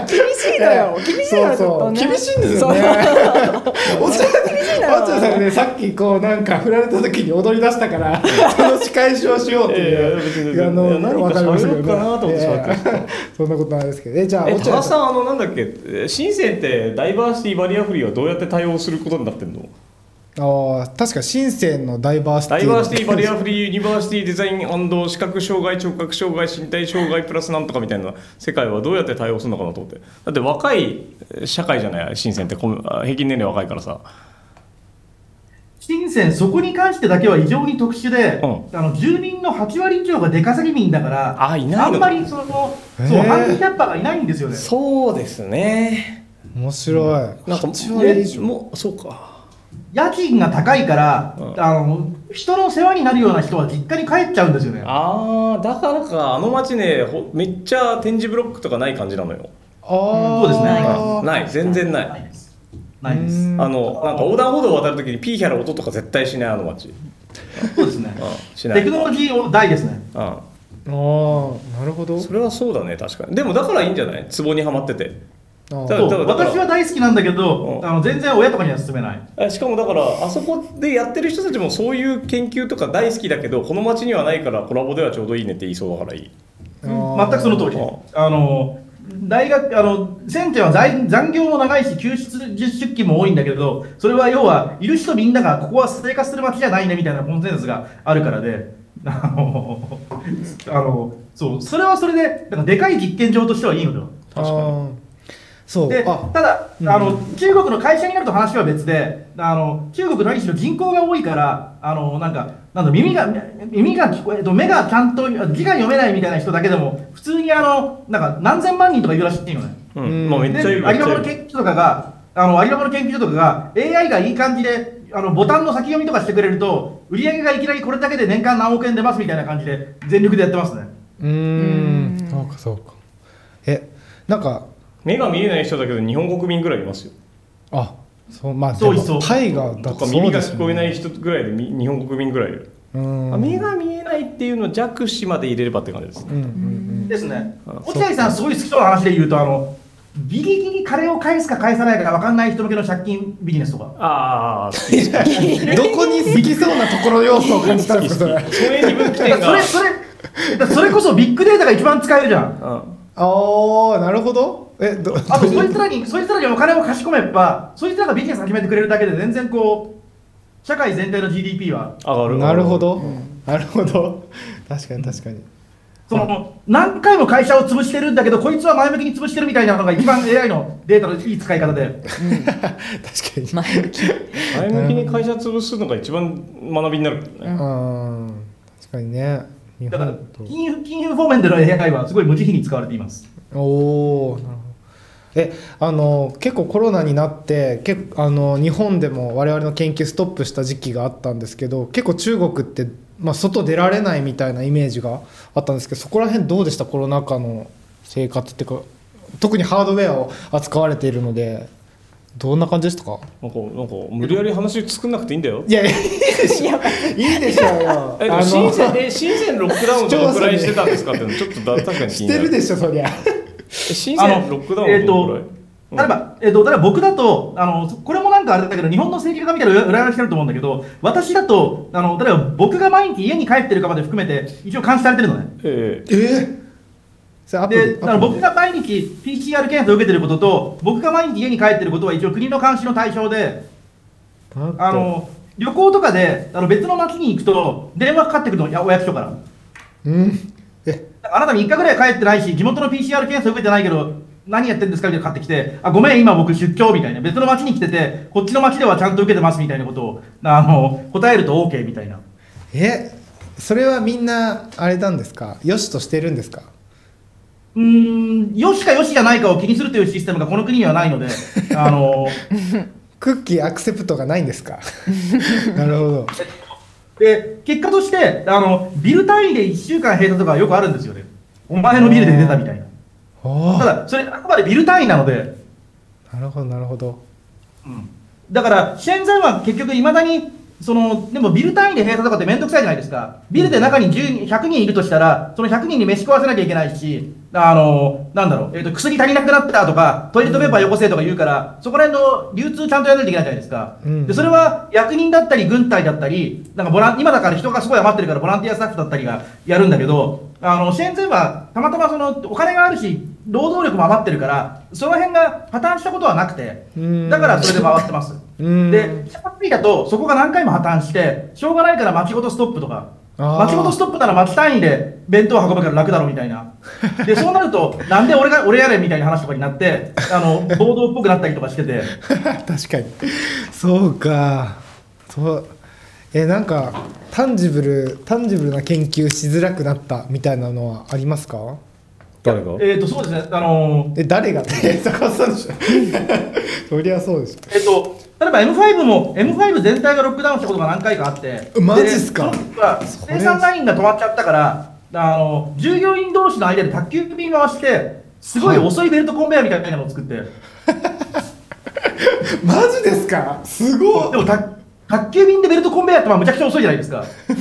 て。厳 しいのよ。厳しいのよ厳しいんですよね。おちゃおちゃさんねさっきこうなんか振られた時に踊り出したからその仕返しをしようっていう。あの何かわかりましたけど喋ろうかなと思っていやいや喋って そんなことないですけど。えじゃあえおちゃさん。さんあのなんだっけ？え深センってダイバーシティバリアフリーはどうやって対応することになってんの？ああ確か深センのダイバーシティ。ダイバーシティバリアフリーユニバーシティデザイン視覚障害聴覚障害身体障害プラスなんとかみたいな世界はどうやって対応するのかなと思ってだって若いえ社会じゃない？深センって平均年齢若いからさ。深セン、そこに関してだけは異常に特殊で、うあの住民の8割以上が出稼ぎ民だから、あいないのんまりその、そうハンディキャッパーがいないんですよね。そうですね。面白い。なんか8割以上。もうそうか家賃が高いから、うん。あの人の世話になるような人は実家に帰っちゃうんですよね。あーだからかあの町ねほめっちゃ展示ブロックとかない感じなのよ。ああそうですね。ない全然ない。ない。です。ないです。うん。あのなんか横断歩道を渡るときにピーヒャラ音とか絶対しないあの町そうですね。うん。しない。テクノロジーを大ですね。うん。ああなるほど。それはそうだね確かに。でもだからいいんじゃない？ツボにはまってて私は大好きなんだけど、うん。あの全然親とかには勧めない。えしかもだからあそこでやってる人たちもそういう研究とか大好きだけどこの町にはないからコラボではちょうどいいねって言いそうだからいい。ああ全くその通り。あの大学あのセンチは残残業も長いし休日出勤も多いんだけどそれは要はいる人みんながここは生活する街じゃないねみたいなコンセンサスがあるからで あのあのそうそれはそれでなんかでかい実験場としてはいいのでは。確かにそう。であただ、うんあの中国の会社になると話は別であの中国何しろ人口が多いからあのなんかなんだ耳が耳が聞こえと目がちゃんと字が読めないみたいな人だけでも普通にあのなんか何千万人とかいるらしいのね。うん、うん。まあめっちゃいるでアリババのめっちゃいる。研究所とかがあのアリババの研究所とかが AI がいい感じであのボタンの先読みとかしてくれると売り上げがいきなりこれだけで年間何億円出ますみたいな感じで全力でやってますね。うーん。そうかそうか。えなんか目が見えない人だけど日本国民ぐらいいますよ。あそうまあでもそう。そうタイガーだととか耳が聞こえない人ぐらいでみ日本国民ぐらいいる、うん。あ目が見えないっていうのを弱視まで入れればって感じですうんうんですね。あ。落合さんすごい好きそうな話で言うとあのギリギリ金を返すか返さないかが分かんない人向けの借金ビジネスとか。ああうんどこに好きそうなところ要素を感じたんですか それ。それに分岐点がそれそれだからそれこそビッグデータが一番使えるじゃん。うん。ああなるほどえどあとそいつらにそいつらにお金を貸し込めばそいつらがビジネス始めてくれるだけで全然こう社会全体の GDP は上がる。なるほど、なるほど。確かに確かに。その何回も会社を潰してるんだけどこいつは前向きに潰してるみたいなのが一番 AI のデータのいい使い方で。確かに。前向き。前向きに会社潰すのが一番学びになるね、うん。確かにね。日だから金融金融方面での AI はすごい無慈悲に使われています。おおなるほどえあの結構コロナになって結あの日本でも我々の研究ストップした時期があったんですけど結構中国って、まあ、外出られないみたいなイメージがあったんですけどそこら辺どうでした？コロナ禍の生活っていうか特にハードウェアを扱われているのでどんな感じでしたか？なんかなんか無理やり話作んなくていいんだよ。いやいやいいでしょいいでしょうよ。え深センえ深センロックダウンどのくらいしてたんですかっていうのちょっとだ確かに気になる。してるでしょそりゃ。え深センロックダウンえっどのくらい、と、例えば、えっと、例えば僕だと、あの、これもなんかあれだけど、日本の政治家が見たら裏返してると思うんだけど、私だと、あの、例えば僕が毎日家に帰ってるかまで含めて、一応監視されてるのね。ええ。ーで、だから僕が毎日 PCR 検査を受けてることと、僕が毎日家に帰ってることは一応国の監視の対象で、あの、旅行とかで、あの別の町に行くと、電話かかってくるの、お役所から。うん。えあなた3日ぐらい帰ってないし、地元の PCR 検査受けてないけど、何やってんですか？みたいなの買ってきて、あ、ごめん、今僕出張みたいな、別の町に来てて、こっちの町ではちゃんと受けてますみたいなことを、あの、答えると OK みたいな。えそれはみんなあれなんですか？よしとしてるんですか？うーん、よしかよしじゃないかを気にするというシステムがこの国にはないので、あの、クッキーアクセプトがないんですか？なるほどで、結果として、あの、ビル単位で1週間閉鎖とかよくあるんですよね。お前のビルで出たみたいな。ただ、それあくまでビル単位なので、なるほどなるほどうんだから、シェンは結局いまだに、その、でもビル単位で閉鎖とかってめんどくさいじゃないですか。ビルで中に10人100人いるとしたら、その100人に飯食わせなきゃいけないし、あの、なんだろう、えっ、と、薬足りなくなったとか、トイレットペーパーよこせとか言うから、そこら辺の流通ちゃんとやらないといけないじゃないですか。うんで、それは役人だったり、軍隊だったり、なんかボラン、今だから人がすごい余ってるからボランティアスタッフだったりがやるんだけど、あの、シェンゼンはたまたまその、お金があるし、労働力も余ってるから、その辺が破綻したことはなくてうん、だからそれで回ってます。うんで、シャパピーだと、そこが何回も破綻して、しょうがないから町ごとストップとか、あー。町ごとストップなら町単位で弁当運ぶから楽だろみたいな。で、そうなると、なんで俺が、俺やれみたいな話とかになって、あの、暴動っぽくなったりとかしてて、確かに。そうか。そう。えなんか tangible tangible な研究しづらくなったみたいなのはありますか？誰が？えっ、と、そうですね、あのえ誰が？ってそりゃそうでしょ。えっと、例えば M5 も、M5 全体がロックダウンしたことが何回かあって、マジっすか？生産ラインが止まっちゃったから、あの従業員同士の間で宅急便回して、すごい遅いベルトコンベヤーみたいなのを作って、マジですか？すごい。でもた宅急便でベルトコンベヤーってまあむちゃくちゃ遅いじゃないですか。例え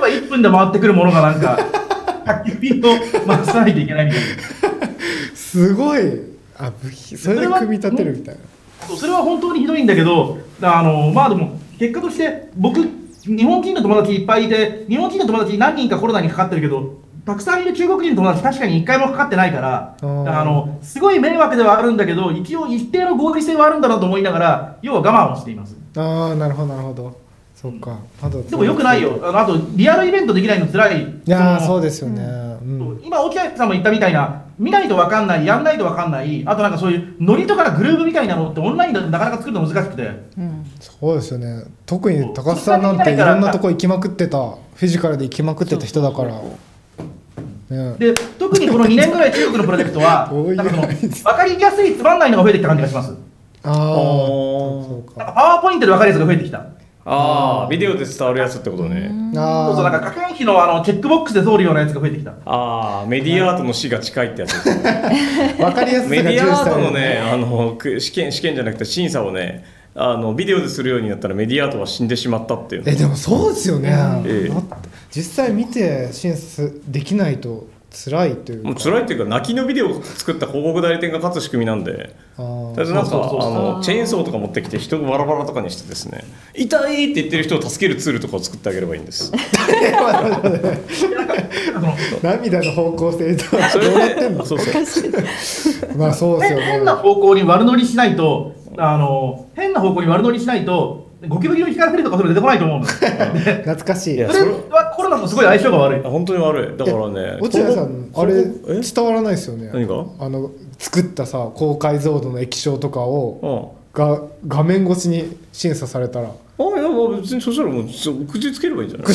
ば1分で回ってくるものがなんか、宅急便を回さないといけないみたいな。すごい。あ部品それで組み立てるみたいなそれは本当にひどいんだけど、あのまあでも、結果として、僕、日本人の友達いっぱいいて、日本人の友達何人かコロナにかかってるけど、たくさんいる中国人の友達、確かに1回もかかってないから、あのすごい迷惑ではあるんだけど、一応一定の合理性はあるんだなと思いながら、要は我慢をしています。ああなるほどなるほどそっか。あとでもよくないよ、あのあとリアルイベントできないの辛い。いやそうですよね。うん。今、落合さんも言ったみたいな、見ないと分かんない、やんないと分かんない、あとなんかそういうノリとかグルーブみたいなのってオンラインでなかなか作るの難しくて。うん。そうですよね。特に高須さんなんていろんなとこ行きまくってた。フィジカルで行きまくってた人だから。ね。で特にこの2年ぐらい中国のプロジェクトは かその分かりやすいつまんないのが増えてきた感じがします。ああおー。そうかなんかパワーポイントで分かるやつが増えてきたああビデオで伝わるやつってことね。あそうそうなんか可変費のあのチェックボックスで通るようなやつが増えてきた。ああメディアアートの死が近いってやつ。ですね分かりやすさメディアアートのねあのく試験試験じゃなくて審査をねあのビデオでするようになったらメディアアートは死んでしまったっていう。えでもそうですよね、ええ。実際見て審査できないと辛いというか。もう辛いっていうか泣きのビデオを作った広告代理店が勝つ仕組みなんで。あー。とりあえずなんかあのチェーンソーとか持ってきて人がバラバラとかにしてですね痛いって言ってる人を助けるツールとかを作ってあげればいいんです。涙の方向性とはそどうなってれんの？でそうそう。まあそうですよね。変な方向に悪乗りしないとあの変な方向に悪乗りしないとゴキブリの光らせるとかそれ出てこないと思うのそれ 懐かしい。いやはコロナとすごい相性が悪い。あ本当に悪い。だからね。落合さんあれ伝わらないですよね。何が？あの作ったさ高解像度の液晶とかをうんが画面越しに審査されたらあいやまあ別にそしたらもうちょ口つければいいんじゃない？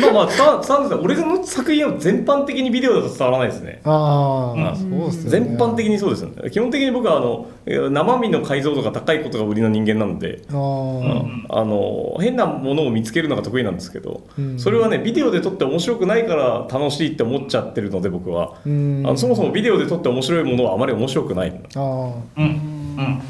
まあまあ伝わ伝わるんですよ俺の作品は全般的にビデオだと伝わらないですね。ああ、うん。そうっすよね。全般的にそうですよね。基本的に僕はあのえ生身の解像度が高いことが売りの人間なので、あーあの変なものを見つけるのが得意なんですけど、うん。それはねビデオで撮って面白くないから楽しいって思っちゃってるので僕は、うん。あのそもそもビデオで撮って面白いものはあまり面白くない。あーうんうん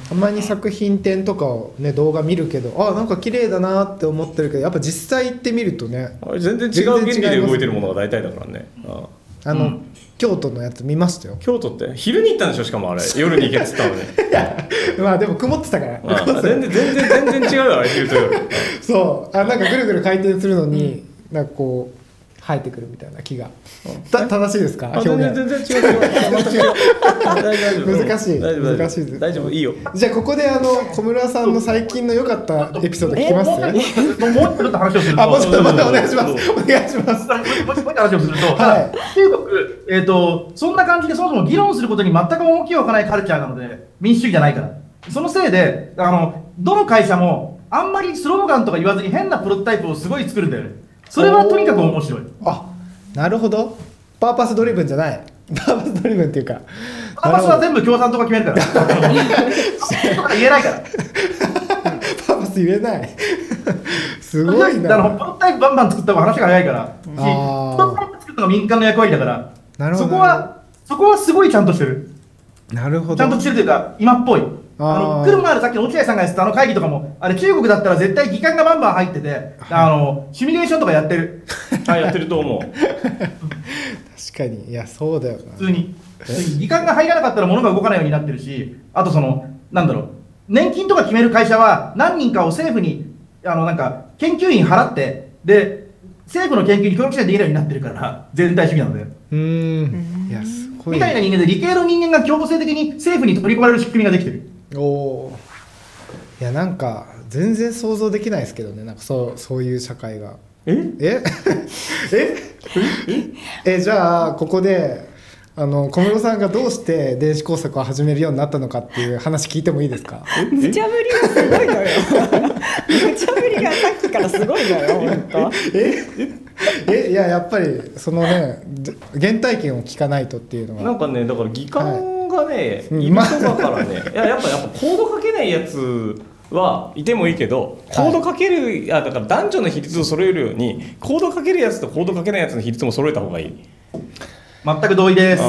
たまに作品展とかをね動画見るけどあなんか綺麗だなって思ってるけどやっぱ実際行ってみるとねあれ全然違う原理で動いてるものが大体だからね、あ。ああの、うん。京都のやつ見ましたよ。京都って昼に行ったんでしょしかもあれ。夜に行けっつったのに。まあでも曇ってたから。ああ全然全然全然違うよあれ昼と夜。そう。あなんかぐるぐる回転するのに、なんかこう生えてくるみたいな木が、た正しいですか？あ表現。全然全然違う。違う違う。難しい。難しいです。大丈夫いいよ。じゃあここであの小村さんの最近の良かったエピソード聞きます？もうちょっと話をすると。あもうちょっと待ってお願いします。お願いします。もうもうちょっと話をすると、はい。中国、えーと、そんな感じでそもそも議論することに全く重きを置かないカルチャーなので、民主主義じゃないから。そのせいで、あのどの会社もあんまりスローガンとか言わずに変なプロトタイプをすごい作るんだよね。それはとにかく面白い。あなるほどパーパスドリブンじゃないパーパスドリブンっていうかパパスは全部共産党が決めるから。言えないから。パーパス言えないすごいあのなプロトタイプバンバン作った方が話が早いから。しプロトタイプ作るのが民間の役割だから。なるほどそこは、そこはすごいちゃんとしてる。なるほどちゃんとしてるというか、今っぽい。あの、車があるさっきの落合さんがやってたあの会議とかも、あれ中国だったら絶対議官がバンバン入ってて、あの、シミュレーションとかやってる。あやってると思う。確かに。いやそうだよ普通に。議官が入らなかったら物が動かないようになってるし、あとその、なんだろう、年金とか決める会社は何人かを政府に、あの、なんか、研究員払って、で、政府の研究に協力しないとできるようになってるから、全体主義なので。なうーん。いやすごい。みたいな人間で理系の人間が強制的に政府に取り込まれる仕組みができてる。おおー。いやなんか全然想像できないですけどね。なんかそうそういう社会が。え？え？え？え？じゃあここであの小室さんがどうして電子工作を始めるようになったのかっていう話聞いてもいいですか？無茶ぶりがすごいのよ。無茶ぶりがさっきからすごいのよ本当。え？え？いややっぱりそのねじ原体験を聞かないとっていうのは。なんかねだから技官がね、はいい、るとかからね、いややっぱやっぱコードかけないやつはいてもいいけどコードかける、あだから男女の比率を揃えるようにコードかけるやつとコードかけないやつの比率も揃えた方がいい。全く同意です。い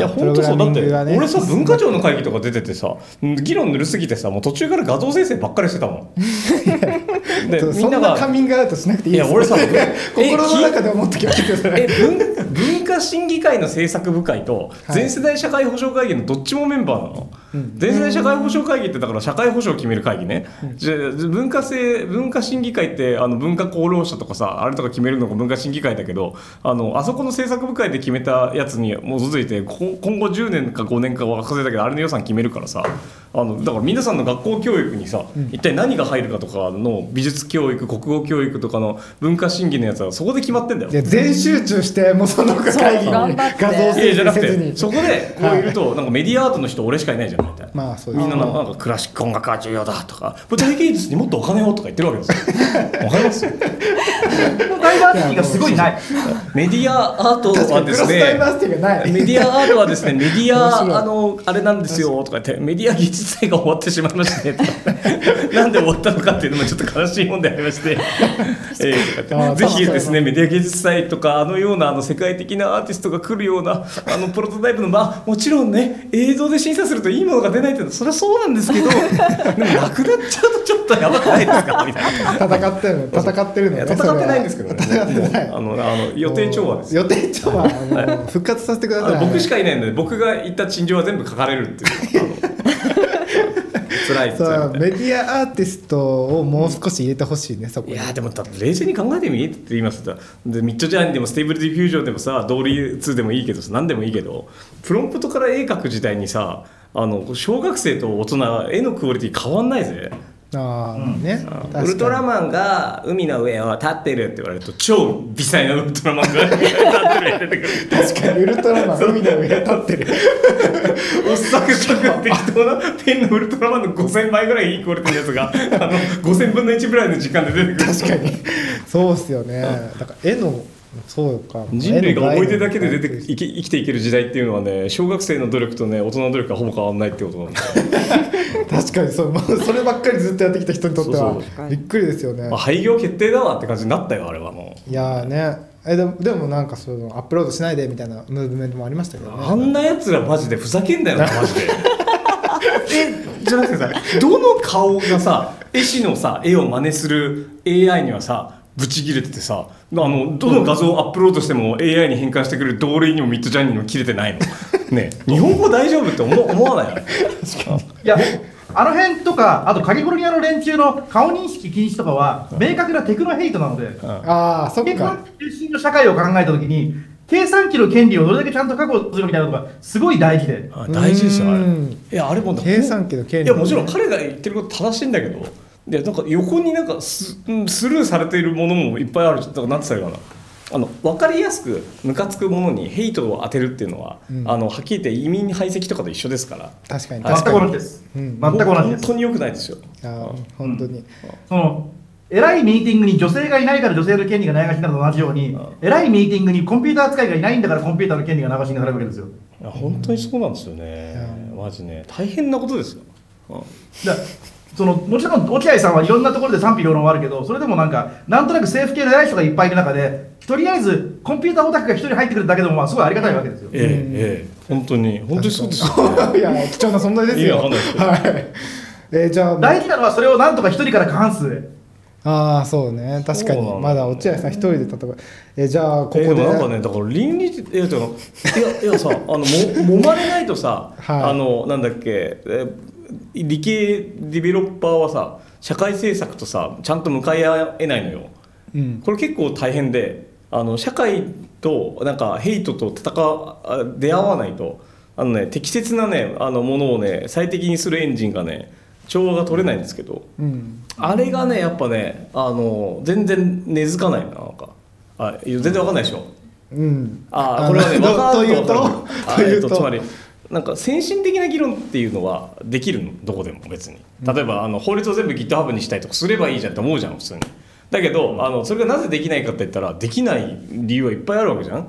や本当そう。だってね。俺さ文化庁の会議とか出ててさ議論ぬるすぎてさもう途中から画像生成ばっかりしてたもん。でみそんながカミングアウトしなくていいです。いや俺さ 心の中で思ってきました。え文文化審議会の政策部会とはい。全世代社会保障会議のどっちもメンバーなの、全世代社会保障会議ってだから社会保障を決める会議ね、じゃあ文化性文化審議会ってあの文化功労者とかさあれとか決めるのが文化審議会だけどあのあそこの政策部会で決めたやつに基づいてこ今後10年か5年か忘れたけどあれの予算決めるからさあのだから皆さんの学校教育にさ、一体何が入るかとかの美術教育国語教育とかの文化審議のやつはそこで決まってんだよ。いや全集中してもうその会議に頑張って画像いや生じゃなくてそこでこういるとなんかメディアアートの人俺しかいないじゃんみたいな。まあそうですみんななんかクラシック音楽が重要だとか舞台芸術にもっとお金をとか言ってるわけですよ。わかります？ダイバーシティがすごいない。メディアアートはですねメディアアートはですねメディアあのあれなんですよとか言ってメディア技術祭が終わってしまいまして なんで終わったのかっていうのもちょっと悲しいもんでありまして、えぜひですね。メディア芸術祭とかあのようなあの世界的なアーティストが来るようなあのプロトタイプのまあもちろんね映像で審査するといいものが出ないっていうのはそれはそうなんですけど でもなくなっちゃうとちょっとやばくないですかみたいな。戦ってるの戦ってるのね。戦ってないんですけどね。戦ってない。あのあの予定調和です。予定調和。あの復活させてください。僕しかいないので僕が言った陳情は全部書かれるっていう。あの辛いそう辛いメディアアーティストをもう少し入れてほしいねそこに。いやでもだって冷静に考えてみって言いますとで Midjourney でも Stable Diffusion でもさ DALL-E 2でもいいけどさ何でもいいけどプロンプトから絵描く時代にさあの小学生と大人絵のクオリティ変わんないぜああね。ウルトラマンが海の上を立ってるって言われると超微細なウルトラマンが 立ってる確かにウルトラマン海の上立ってる。おっさくさく適当なペンのウルトラマンの5000倍ぐらいいいクオリティのやつがあの5000分の1ぐらいの時間で出てくる。確かに。そうっすよね。だから絵のそうか。人類が思い出だけで出て生き生きていける時代っていうのはね小学生の努力とね大人の努力がほぼ変わらないってことなんで。確かにそう。もうそればっかりずっとやってきた人にとってはびっくりですよね。まあ廃業決定だわって感じになったよあれはもう。いやーね。えでもでもなんかそのアップロードしないでみたいなムーブメントもありましたけどね。あんなやつらマジでふざけんなよな マジで。えじゃなくてさどの顔がさ絵師のさ絵を真似する AI にはさブチ切れててさあのどの画像をアップロードしても AI に変換してくれる同類にもミッドジャーニーにも切れてないの。ねえ日本語大丈夫って思思わないいや、あの辺とか、あとカリフォルニアの連中の顔認識禁止とかは、明確なテクノヘイトなので、ああそっか。中心の社会を考えたときに、計算機の権利をどれだけちゃんと確保するみたいなのがすごい大事で。あ大事ですよあれ。うん。いやあれも計算機の権利。いやもちろん彼が言ってること正しいんだけどでなんか横になんかスうんスルーされているものもいっぱいあるだて言ったらいいかなあの分かりやすくムカつくものにヘイトを当てるっていうのは、うん。あのはっきり言って移民排斥とかと一緒ですから。確かに。はい全く同じです。うん。全く同じ本です。当に良くないですよ。あー本当に。その偉いミーティングに女性がいないから女性の権利がないがしになと同じように、偉いミーティングにコンピューター扱いがいないんだからコンピューターの権利がないがしになるわけですよ。いや本当にそうなんですよね、マジね。大変なことですよ、うん。だそのもちろん落合さんはいろんなところで賛否両論はあるけどそれでもなんかなんとなく政府系の偉い人がいっぱいいる中でとりあえずコンピューターオタクが一人入ってくるだけでもまあすごいありがたいわけですよ。ええええ。本当に。本当にそうですよ、ね、いや貴重な存在ですいやよ。いですけどはい。えーじゃあ大事なのはそれをなんとか一人から過半数で。ああそうね。確かに。まだ落合さん一人で戦う。えーじゃあここで。えーでもなんかねだから倫理いやてかいやいやさあのも揉まれないとさ、はい。あのなんだっけ、えー理系ディベロッパーはさ社会政策とさちゃんと向かい合えないのよ。うん。これ結構大変であの社会となんかヘイトと戦出会わないとあのね適切なねあのものをね最適にするエンジンがね調和が取れないんですけど。うん。あれがねやっぱねあの全然根付かないななんか。あ全然わかんないでしょ。うん。あこれはねの分かると分かる。あというと。つまりなんか先進的な議論っていうのはできるの？どこでも別に。例えばあの法律を全部 GitHub にしたいとかすればいいじゃんって思うじゃん普通に。だけどあのそれがなぜできないかって言ったらできない理由はいっぱいあるわけじゃん。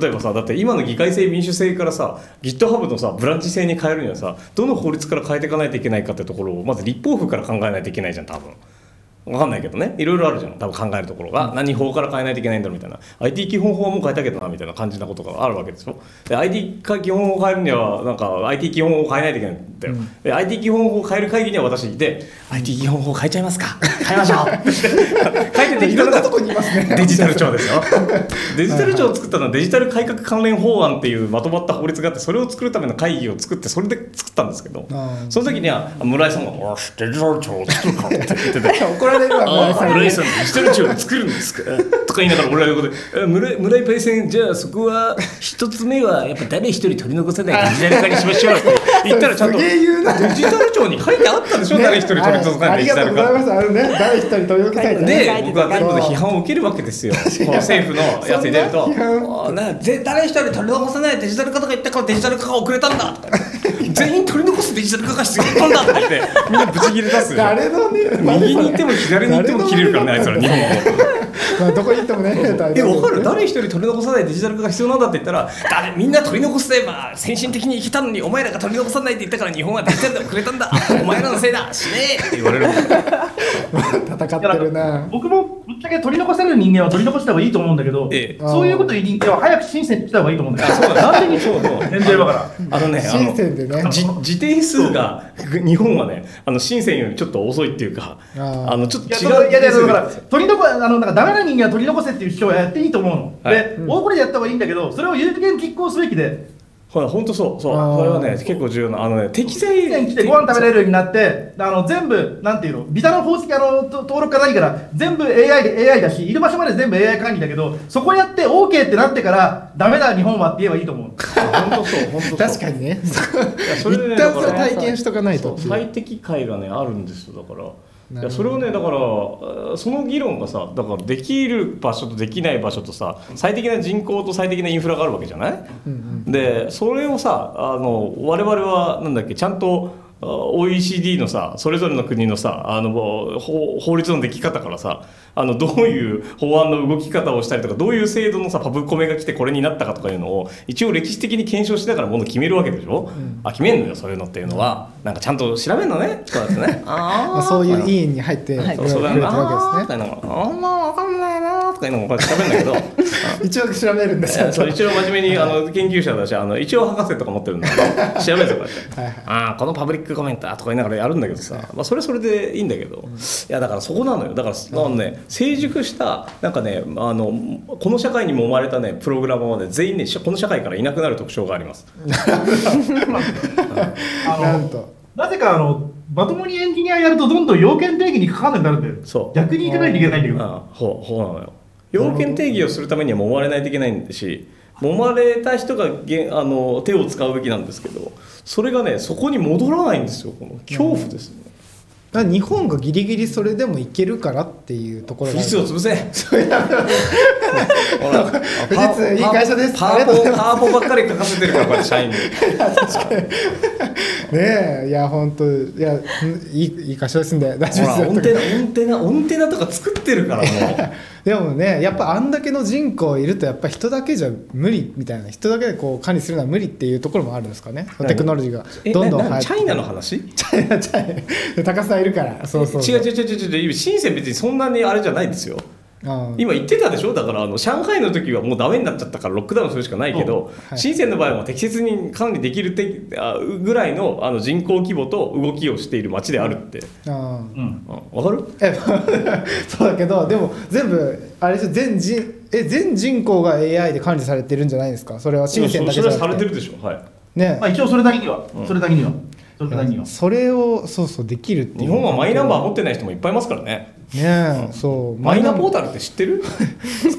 例えばさだって今の議会制民主制からさ GitHub のさブランチ制に変えるにはさどの法律から変えていかないといけないかってところをまず立法府から考えないといけないじゃん多分分かんないけどね。いろいろあるじゃん。多分考えるところが、何法から変えないといけないんだろうみたいな。IT 基本法はもう変えたけどなみたいな感じなことがあるわけですよで IT 基本法を変えるにはなんか IT 基本法を変えないといけないんだよ、で IT 基本法を変える会議には私いて IT 基本法変えちゃいますか。変えましょう。っ て書いてできたのが デジタル庁ですよ。デジタル庁を作ったのはデジタル改革関連法案っていうまとまった法律があってそれを作るための会議を作ってそれで作ったんですけど。その時には村井さんが「よしデジタル庁を作るか」って言ってて。怒られるわああ、村井さん村井さん、デジタル庁を作るんですか。か言いながら、俺は横で、え村井村井パイセン、じゃあそこは、一つ目は、やっぱ誰一人取り残さないデジタル化にしましょうって言ったら、ちゃんと、デジタル庁に書いてあったでしょ、誰一人取り残さないデジタル化。ありがとうございますあるね誰一人取り残さないねで僕は全部批判を受けるわけですよ。この政府のやつに出るとなぜ誰一人取り残さないデジタル化とか言ったからデジタル化が遅れたんだとか、全員取り残すデジタル化が必要なんだとか言って、みんなブチ切れ出すでしょ。誰のね 右に行っても左に行っても切れるからね、あいつら日本語。まあどこに行ってもね大え、わかる誰一人取り残さないデジタル化が必要なんだって言ったら、誰みんな取り残せば先進的に生きたのに、お前らが取り残さないって言ったから日本はデジタルで遅れたんだ。お前らのせいだ。死ねえって言われる。戦ってるな僕もぶっちゃけ取り残せる人間は取り残した方がいいと思うんだけど、ええそういうこと言う人間は早く申請に来た方がいいと思うんだよ。そうだなんでにそうそう年齢だから。あのね、あ深のセンでねじ自定数が日本はね、あの深センよりちょっと遅いっていうか、あのちょっと違そうういやいやだから取り残あのなんかダメな人間は取り残せっていう主張はやっていいと思うの。はい。で、大声でやった方がいいんだけど、それを有権実行すべきで、ほら本当そう。そう。これはね結構重要なあのね適正以前来てご飯食べれるようになって、あの全部なんていうの、ビザの方式あのと登録から何から全部 AI で AI だし、いる場所まで全部 AI 管理だけど、そこやって OK ってなってからダメだ日本はって言えばいいと思う。本当そう本当そう。確かにね。いやそれでね一旦それ体験しとかないと。最適解がねあるんですよだからいやそれをねだからあその議論がさだからできる場所とできない場所とさ最適な人口と最適なインフラがあるわけじゃない、でそれをさあの我々はなんだっけちゃんとあ OECD のさそれぞれの国のさあの法法律の出来方からさあのどういう法案の動き方をしたりとかどういう制度のさパブコメが来てこれになったかとかいうのを一応歴史的に検証しながらものを決めるわけでしょ、あ決めんのよそういうのっていうのは。なんかちゃんと調べるのねそうやってね。まあ、そういう委員に入ってそうだよ触れてるわなけですね。ーみたいなのがあんま分かんないなーとかいうのもこうやって喋るんだけど。一応調べるんですよ。一応真面目にあの研究者だしあの一応博士とか持ってるんだけど調べるんですよこうやって、はい。はい。ああこのパブリックコメンターとか言いながらやるんだけどさ、まあ、それはそれでいいんだけど、いやだからそこなのよ。だから、あのね、成熟したなんかねあのこの社会にも生まれたねプログラマーはね全員ねこの社会からいなくなる特徴があります。あのなんと。なぜかあのまともにエンジニアやるとどんどん要件定義にかかんなくなるんだよ。そう。逆に行かないといけないんだけど。ああほうほうなのよ。要件定義をするためには揉まれないといけないんだし揉まれた人がげんあの手を使うべきなんですけどそれがねそこに戻らないんですよこの恐怖ですね、だから日本がギリギリそれでもいけるからっていうところが富士通を潰せ。ほら富士通いい会社です。パワありがとうございますポパワポばっかり書かせてるからこうやって社員に。ねえいや本当いやうんいいいい会社ですんで大丈ほら夫ですよ。オンテナオンテナオンテナとか作ってるからもう でもねやっぱあんだけの人口いるとやっぱ人だけじゃ無理みたいな人だけでこう管理するのは無理っていうところもあるんですかね？何テクノロジーが。えどんどん入ってチャイナの話？チャイナチャイナ。高須さんいるから。そうそう違う。違う違う違う違う。深セン別にそんなにあれじゃないですよ。あ今言ってたでしょ？だからあの上海の時はもうダメになっちゃったからロックダウンするしかないけど、はい。深センの場合は適切に管理できるてあぐらいのあの人口規模と動きをしている街であるって、あうん。うん、わかる？え そうだけどでも全部あれ全人え全人口が AI で管理されてるんじゃないですか？それは深センだけじゃそれはさなくてれてるでしょ、はい、ね。まあ、一応それだけには、うん。それだけにはそれだけにはそれをそうそうできるっていう。日本はマイナンバー持ってない人もいっぱいいますからね。ねえそう。マイナポータタルって知ってる？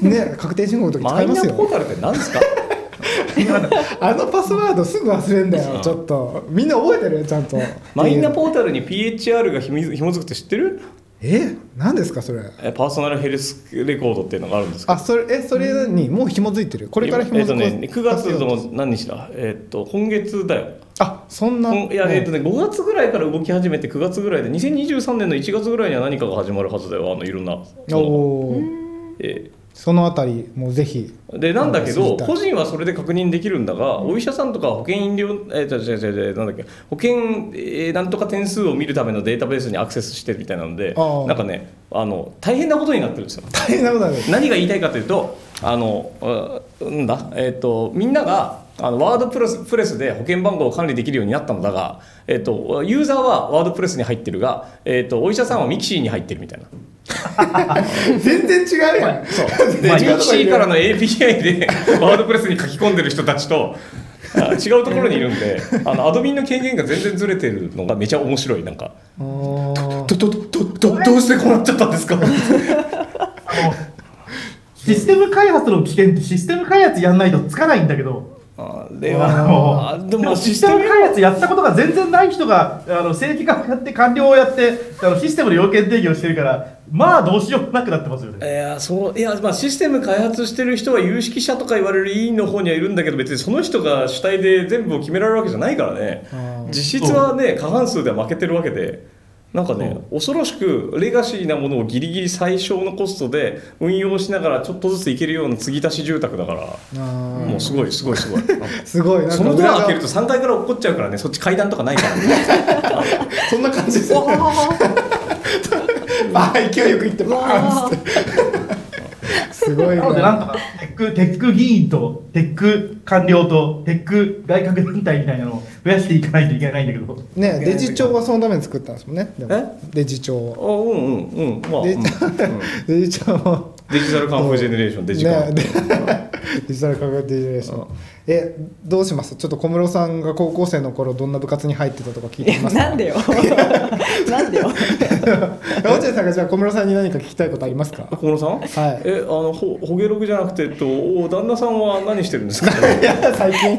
ル ね確定申告の時マイナ使いますよ。ポータルって何ですか？あのパスワードすぐ忘れんだよちょっと。みんな覚えてる？ちゃんと。マイナポータルに PHR がひみ紐づくって知ってる？え何ですかそれ？えパーソナルヘルスレコードっていうのがあるんですあそれえそれにもう紐づいてる？これから紐づくえっとね、9月の何日だ、えっと今月だよあそんな？いやえっとね、5月ぐらいから動き始めて9月ぐらいで2023年の1月ぐらいには何かが始まるはずだよあのいろんなそのおー。えそのあたりもうぜひーでなんだけど個人はそれで確認できるんだが、お医者さんとか保険医療えー、違う違う違うなんだっけ保険、えーなんとか点数を見るためのデータベースにアクセスしてるみたいなのでなんかねあの大変なことになってるんですよ。大変なこと 何が言いたいかというとあのうなんだ、えっとみんながあのワードプレスプレスで保険番号を管理できるようになったのだが、えっとユーザーはワードプレスに入ってるが、えっとお医者さんはミキシーに入ってるみたいな。全然違うやん。そう。でミキシーからの API でワードプレスに書き込んでる人たちとあ違うところにいるんであのアドミンの権限が全然ずれてるのがめちゃ面白いなんか。どどどどどうしてこうなっちゃったんですか？あのシステム開発の危険ってシステム開発やんないとつかないんだけどあはあでもシステム開発やったことが全然ない人があの正規化をやって官僚をやってあのシステムの要件定義をしてるからまあどうしようもなくなってますよね。いやそういや、まあ、システム開発してる人は有識者とか言われる委員の方にはいるんだけど別にその人が主体で全部を決められるわけじゃないからね。うん。実質はね過半数では負けてるわけでなんかね恐ろしくレガシーなものをギリギリ最小のコストで運用しながらちょっとずついけるような継ぎ足し住宅だからもうすごいすごいすごい。すごい。そのドア開ける裏と3階から落っこっちゃうからねそっち階段とかないからね。が そんな感じですよね あー勢いよくいってバーンっつってすごいなのでなんとかテックテック議員とテック官僚とテック外郭団体みたいなのを増やしていかないといけないんだけど。ねデジ帳はそのために作ったんですもんね。デジ帳あをうんうんうん。まあ、デうん。ジ デジ帳も。デジタルカンフージェネレーションデジカン、ね、でデジタル科学デジタルーション。えどうします？ちょっと小室さんが高校生の頃どんな部活に入ってたとか聞いてみますか？なんでよ なんでよ。落合さんがじゃあ小室さんに何か聞きたいことありますか？小室さん？はい。えあのほホゲログじゃなくて、えっと、お旦那さんは何してるんですか？いや最近。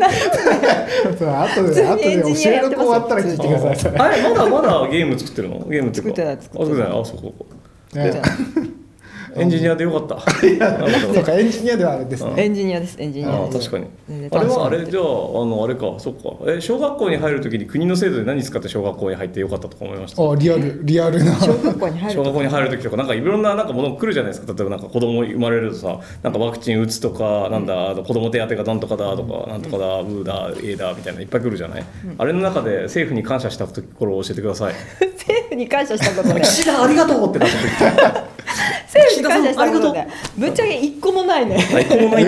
そう後で後で教えニアやってますよ。録終わったら聞いてください。あれまだまだゲーム作ってるの？ゲーム作ってない作ってないあ作ってない。あそうかねじゃエンジニアでよかった。そうかエンジニアではあれですあねエンジニアですエンジニアあです。確かに。あれはあれじゃああのあれか。そっか。え小学校に入るときに国の制度で何使って小学校に入ってよかったとか思いました？あリアルリアルな。小学校に入ると小学校に入る時とかなんかいろんななんかもの来るじゃないですか。例えばなんか子供生まれるとさなんかワクチン打つとかなんだ子供手当がなんとかだとかなんとかだブーだ A だみたいないっぱい来るじゃない？あれの中で政府に感謝したところを教えてください。政府に感謝したことね岸田ありがとうってなった時政府に感謝したこと岸田さんあねぶっちゃけ一個もないね。最高もない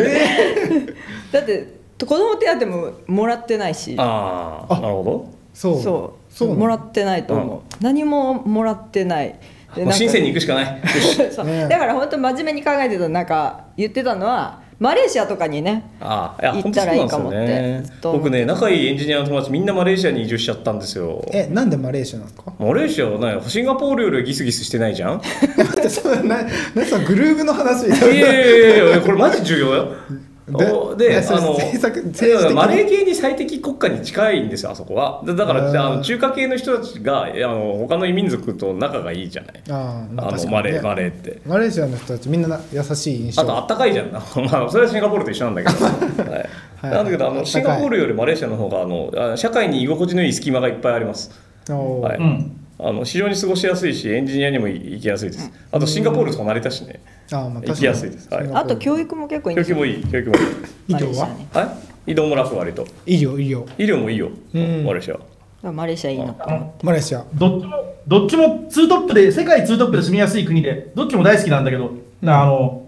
だって子供手当ももらってないし。ああなるほそう。そう。そうもらってないと思う、何ももらってない。でどもう深センに行くしかない。そう。ねだから本当真面目に考えてたなんか言ってたのはマレーシアとかにねああいや行っ本当そうなんですよたらいいかもってね僕ね仲いいエンジニアの友達みんなマレーシアに移住しちゃったんですよ。えなんでマレーシアなんですか？マレーシアはねシンガポールよりギスギスしてないじゃん？待ってそれななそのグルーブの話いやいやいやいやこれマジ重要よであのマレー系に最適国家に近いんですよあそこは。だだからあの中華系の人たちがあの他の異民族と仲がいいじゃない。ああのマレーマレーって。マレーシアの人たちみんな優しい印象。あとあったかいじゃん。まあそれはシンガポールと一緒なんだけど、はい。はい。なんだけどあのシンガポールよりマレーシアの方があのあ社会に居心地のいい隙間がいっぱいあります。はい。うん。あの非常に過ごしやすいしエンジニアにも行きやすいです。あとシンガポールとか成田市ねあーまあ行きやすいです。はい。あと教育も結構いいんですよ教育もいい。教育もいい。医療は？はい。移動も楽割と。医療医療医療もいいよ。うん。マレーシア。マレーシアいいのか。あのマレーシア。どっちも、どっちもツートップで、世界ツートップで住みやすい国で、どっちも大好きなんだけど、あの、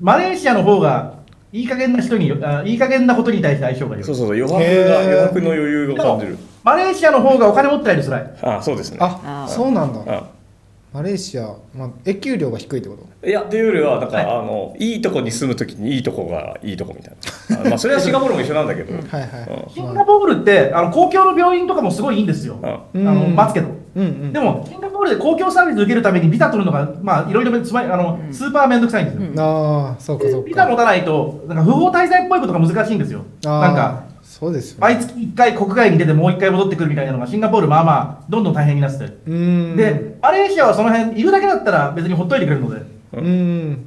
マレーシアの方が、いい加減な人に、あいい加減なことに対して相性が良い。そうそうそう余白が余白の余裕を感じる。マレーシアの方がお金持ってないと辛い。あそうですね。あそうなんだ。あマレーシア、まあ、越給料が低いってこと？いやというよりはなんか、はい。あのいいとこに住むときにいいとこがいいとこみたいな。あまあそれはシンガポールも一緒なんだけど、はいはいうん。シンガポールって、あの公共の病院とかもすごいいいんですよ。うん。あうん。の待つけど。うんうんでも、シンガポールで公共サービス受けるためにビザ取るのが、まあ、いろいろつまりあの、スーパーめんどくさいんですよ。うん。ああそうかそうビザ持かたないと、なんか不法滞在っぽいことが難しいんですよ。なんか、そうですよね。毎月1回国外に出てもう1回戻ってくるみたいなのがシンガポールまあまあどんどん大変になってて、でマレーシアはその辺いるだけだったら別にほっといてくれるので。うーん。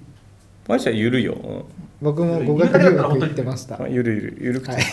マレーシアゆるいよ、僕も語学留学行ってましたうん、ゆるゆるゆるくて好き、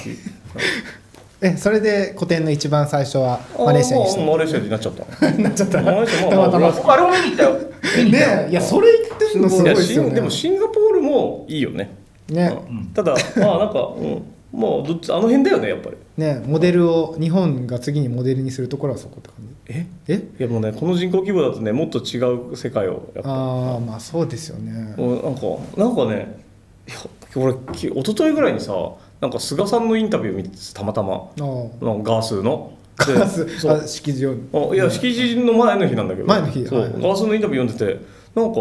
えそれで古典の一番最初はマレーシアにしあーマレーシアになっちゃった。た なっちゃった。マレーシアまあたまたま。まあ僕あれも見に行ったよ。見に行ったよ。ねえいやそれ言ってんのすごいですよね。でもシンガポールもいいよね。ね。うん。ただまあなんか、うん、まあどっちあの辺だよねやっぱり。ねモデルを日本が次にモデルにするところはそこって感えじ。え？いやもうねこの人口規模だとねもっと違う世界をやっぱ。ああまあそうですよね。もうなんかなんかねいや俺き一昨日ぐらいにさなんか菅さんのインタビュー見てたまたま。ああなんかガースの。でガスそう。あ式場あいや式辞の前の日なんだけど。前の日。そう、ガースのインタビュー読んでてなんか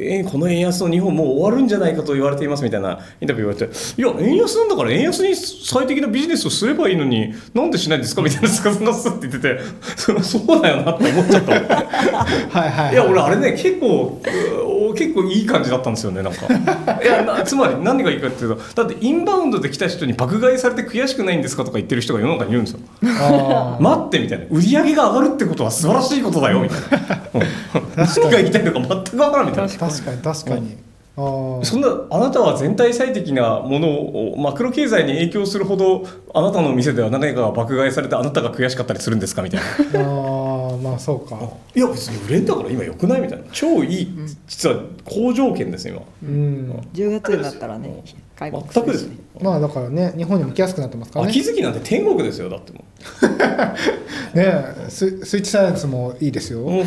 えこの円安の日本もう終わるんじゃないかと言われていますみたいなインタビュー言われていや円安なんだから円安に最適なビジネスをすればいいのになんでしないんですかみたいな菅さんがスッて言っててそ そうだよなって思っちゃった はいはいい。や俺あれね結構う結構いい感じだったんですよねなんか。いやなつまり何がいいかっていうとだってインバウンドで来た人に爆買いされて悔しくないんですかとか言ってる人が世の中にいるんですよ。あ待ってみたいな。売り上げが上がるってことは素晴らしいことだよみたいな。うん。何が言いたいのか全く分からんみたいな。あ確かに。確かに。ああそんなあなたは全体最適なものをマクロ経済に影響するほどあなたの店では何かが爆買いされてあなたが悔しかったりするんですか？みたいなまあそうか。いや別に売れんだから今よくないみたいな。超いい実は好条件です今。うん。10月になったらね開国全くですまあだからね日本にも来やすくなってますからね。秋月なんて天国ですよだっても ねススイッチサイエンスもいいですよ、ね、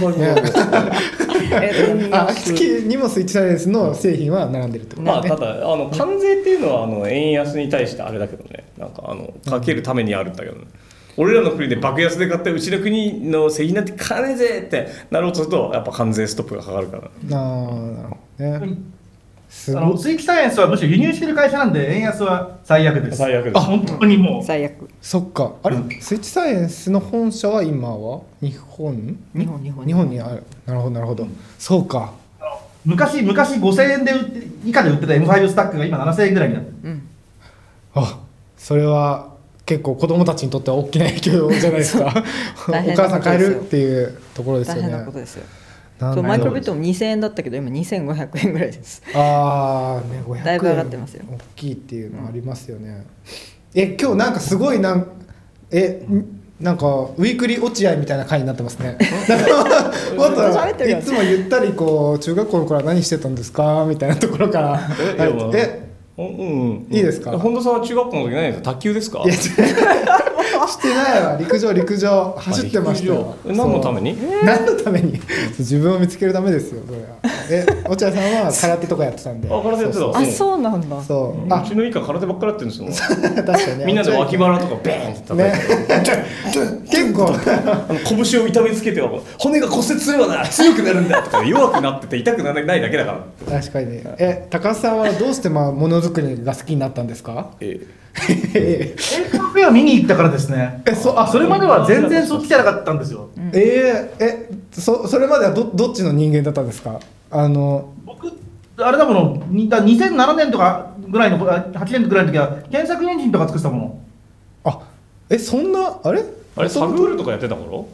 え。あ秋月にもスイッチサイエンスの製品は並んでるってことまあね、ただあの関税っていうのはあの円安に対してあれだけどね。なんかあのかけるためにあるんだけどね、俺らの国で爆安で買ってうちの国の製品なんて買わねえぜってなろうとするとやっぱ関税ストップがかかるから。ああなるほどね。あのスイッチサイエンスはむしろ輸入してる会社なんで円安は最悪です。最悪です。本当にもう。最悪。そっか。あれ、うん。スイッチサイエンスの本社は今は日本？日本日本。日本にある。なるほどなるほど、そうか。昔昔5000円で売って以下で売ってた M5 スタックが今7000円ぐらいになってる。うん。あそれは結構子供たちにとっては大きな影響じゃないですか。お母さん買えるっていうところですよ大変ねなことですよ。そうマイクロビットトも2000円だったけど今2500円ぐらいです。ああね500円。だいぶ上がってますよ。大きいっていうのありますよね、え今日なんかすごいなんえんなんかウィークリー落合みたいな回になってますね。も っといつもゆったりこう中学校の頃は何してたんですか？みたいなところから。えうんうんいいですか？本田さんは中学校の時何ですか？卓球ですか？い してないわ。陸上陸上。走ってましたよ。何のために？何のために？自分を見つけるためですよそれは。え落合さんは 空手とかやってたんで。あ空手やってた。そうあそうなんだ。そう。あ。うちの以下空手ばっかりやってるんですよ。確かにね。みんなで脇腹とかベーンって叩いね。て、結構。あの拳を痛めつけては骨が骨折すればな強くなるんだとか弱くなってて痛くならないだけだから。確かに。え高須さんはどうしてまあものづくりが好きになったんですかええエイカフェを見に行ったからですね。えそあそれまでは全然そっちじゃなかったんですよ。えーえそそれまではどどっちの人間だったんですかあの僕あれだものにだ2007年とかぐらいのあ8年ぐらいの時は検索エンジンとか作ってたもの。あえそんなあれあれサブールとかやってた頃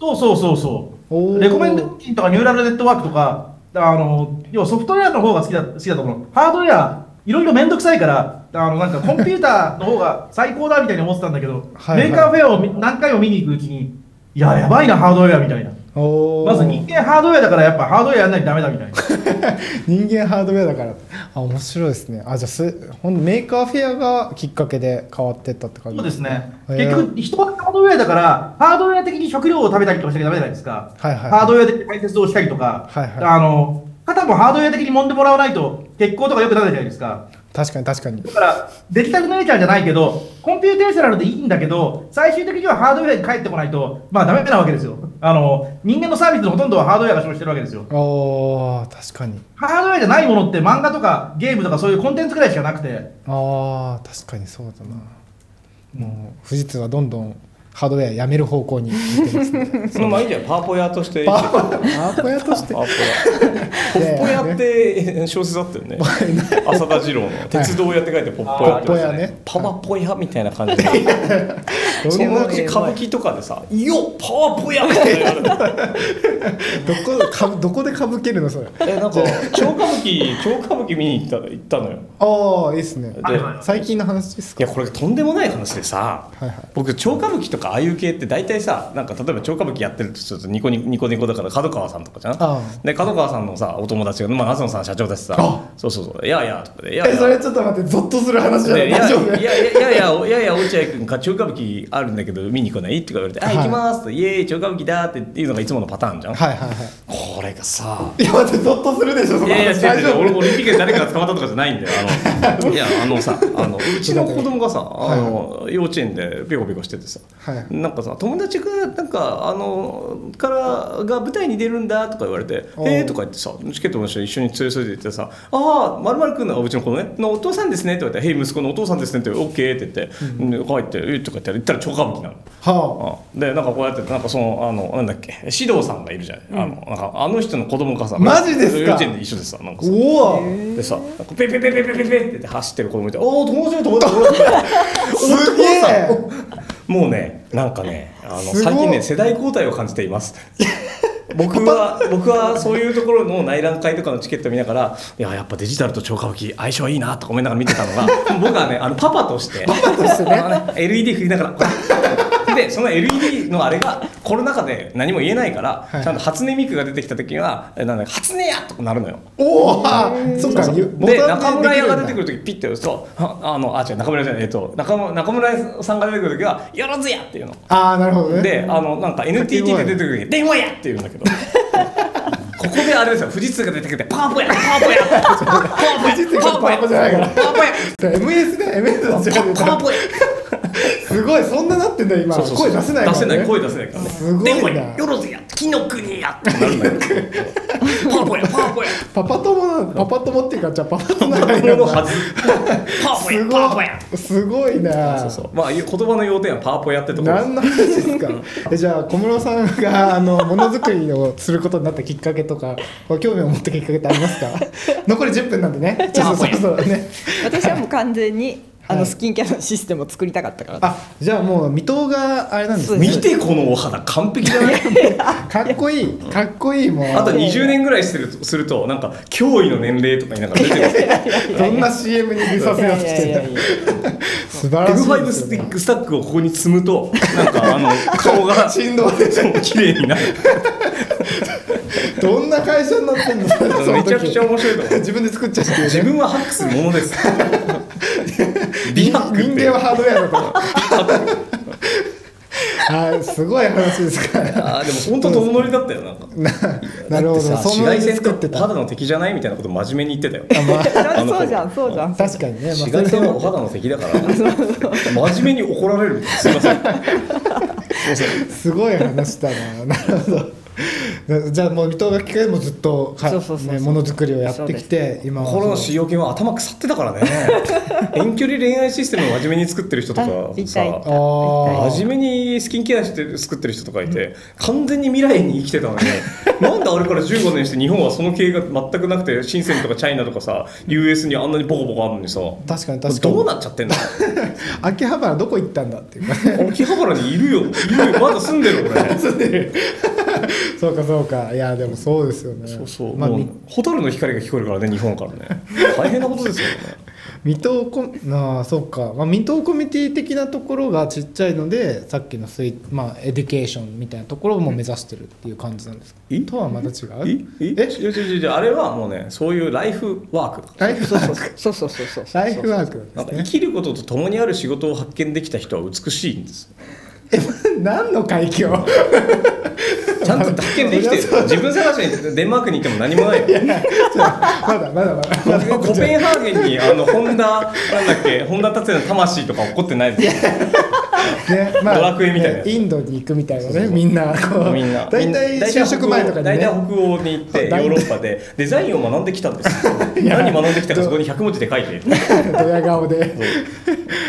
そうそうそうそう。レコメンドエンジンとかニューラルネットワークとか、あの要はソフトウェアの方が好きだ好きだと思う。ハードウェア、いろいろめんどくさいから、あのなんかコンピューターの方が最高だみたいに思ってたんだけど、はいはい。 Maker Faire をみ何回も見に行くうちに、いや、やばいな、ハードウェアみたいな。まず人間ハードウェアだから、やっぱハードウェアやんないとダメだみたいな。人間ハードウェアだから。あ面白いですね。あじゃあすほん Maker Faire がきっかけで変わってったって感じ？そうですね。結局、人はハードウェアだから、ハードウェア的に食料を食べたりとかしなきゃダメじゃないですか。はいはいハードウェアで解説をしたりとか、はいはい。あの、肩もハードウェア的に揉んでもらわないと、血行とか良くなるじゃないですか。確かに確かにだから、デジタルネイチャーじゃないけど、 computational でいいんだけど、最終的にはハードウェアに帰ってこないと、まあダメなわけですよ。あの、人間のサービスのほとんどはハードウェアが生じてるわけですよ。おー確かにハードウェアじゃないものって漫画とかゲームとかそういうコンテンツぐらいしかなくて、あー確かにそうだなもう富士通はどんどんハードウェアやめる方向に行ってますね。そのまあいいじゃんパワポ屋として。パワポ屋として。パワポ屋ポッポ屋って小説あったよね。浅田次郎の。鉄道屋って書いてポッポ屋って。ポッポ屋ね。パワポ屋みたいな感じでそどのうち歌舞伎とかでさ「よっパワポ屋!」みたいな言われて こかどこでかぶけるのそれ？えなんか超歌舞伎超歌舞伎見に行った行ったのよ。ああいいっすね。で最近の話ですか？いやこれとんでもない話でさ、はいはい。僕超歌舞伎とかああいう系って大体さなんか例えば超歌舞伎やってるとするとニコニニコニコだから角川さんとかじゃんあで角川さんのさお友達が、まあ、夏野さん社長だしさ。あそうそうそう「いやいや」とかで「いやいえや」それちょっと待ってゾッとする話じゃないでいやい大丈夫やいやいやいやいやいや落合君が超歌舞伎あるんだけど見に来ないって言われて「あはい。行きます」と「イエーイ超歌舞伎だ」っていうのがいつものパターンじゃん、はいはいはこれがさ。いいや待ってゾッとするでしょそのいやいや違う違う俺オリンピックで誰かが捕まったとかじゃないんだよあの。いやあのさあのうちの子供がさあの幼稚園でピコピコしててさはい。なんかさ友達がなんかあのからが舞台に出るんだとか言われて「おう。えー」とか言ってさチケットも一緒に一緒に連れ添えて行ってさ「ああまるまるくんのうちの子ねのお父さんですね」って言われて「へい息子のお父さんですね」って「オッケー」って言って、で帰って「えーとか言って言ったら超歌舞伎なの。はあ。でなんかこうやってなんかそのあのなんだっけ指導さんがいるじゃない、あのなんかあの人の子供がさマジですか？幼稚園で一緒でさなんかあさ。おおでさなんかペペペペペペペって言って走ってる子供いて「おお友達友達友達」すげえもうねなんかねあの最近ね世代交代を感じています。僕は僕はそういうところの内覧会とかのチケット見ながらいややっぱデジタルと超歌舞伎相性はいいなとか思いながら見てたのが僕はねあのパパとして。パパとしてね。LED 振りながらでその LED のあれがコロナ禍で何も言えないから、はい。ちゃんと初音ミクが出てきた時はえなんだ初音やとかなるのよ。おおそっかで中村屋が出てくるる時ピッて押すとああのあ違う中村屋じゃないえっと中村中村屋さんが出てくる時は「よろずや!」っていうの。ああなるほどね。であのなんか NTT で出てくる時に「電話や!」って言うんだけど。ここであれですよ。富士通が出てきて「パワポやパワポや。パワポやパワポじゃないから。パワポや MS ね MS の力でパワポや すごいそんななってんだ今。そうそうそう。声出せないからね。出せない声出せないからね。すごいな。よろずや紀の国やってなるんだよパワポやパワポや。パパ友なパパ友っていうかじゃあパパ友のはず。パワポすやパワポや。ごいすごいな。そうそうまあ言葉の要点はパワポやってところ。何の話ですか？えじゃあ小室さんがあのものづくりをすることになったきっかけとか興味を持ったきっかけってありますか？残り10分なんでね。ちょっとそうそうね。私はもう完全にあはい。のスキンケアのシステムを作りたかったからあじゃあもう水戸があれなんですね。見てこのお肌完璧じゃないかっこいいかっこいいもう。あと20年ぐらいするとするとなんか驚異の年齢とか言いながら出てるどんな CM に見させようとしてるいやいやいや素晴らしい F5 ですよねスティックスタックをここに積むとなんかあの顔が 振動で 綺麗になる どんな会社になってんの？めちゃくちゃ面白いと思う。自分で作っちゃうって自分はハックするものです。美白人間はハードウェアだと。はいすごい話ですから。あーでも本当友乗りだったよなんか。ななるほど。紫外線作ってた。とお肌の敵じゃないみたいなこと真面目に言ってたよ。あまあ。あのそうじゃんそうじゃん。確かにね、まあ紫外線はお肌の敵だから。真面目に怒られるすいませんすいません。すごい話だな。なるほど じゃあもう水戸がきっかけでもずっとかそうそうそうそう。ねものづくりをやってきて今はコロナ使用金は頭腐ってたからね。遠距離恋愛システムを真面目に作ってる人とかさ。真面目にスキンケアして作ってる人とかいて完全に未来に生きてたのに なんであれから15年して日本はその経営が全くなくて深センとかチャイナとかさ US にあんなにボコボコあるのにさ。確かに確かに。どうなっちゃってんだ？秋葉原どこ行ったんだっていうかね。秋葉原にいるよ。いるよ。まだ住んでる俺。住んでる そうかそうか。いやでもそうですよね。そうそう、まあ、蛍の光が聞こえるからね日本からね。大変なことですよね。水戸コあそうか、まあ、水戸コミュニティ的なところがちっちゃいのでさっきのスイ、まあ、エデュケーションみたいなところも目指してるっていう感じなんですか、えとはまた違え？うえ違う違う違う。あれはもうねそういうライフワーク。だライフワーク。そうそうそうそうライフワークね生きることと共にある仕事を発見できた人は美しいんです何の海峡 ちゃんと発見できてる。自分探しにデンマークに行っても何もないよまだまだまだまだ。コペンハーゲンにあのホンダなんだっけホンダ達也の魂とか起こってないですよ。ねまドラクエみたいなインドに行くみたいなねみんなこうみんな。大体就職前とかにね。大体北欧に行ってヨーロッパで。デザインを学んできたんです何学んできたかそこに100文字で書いて。ドヤ顔で。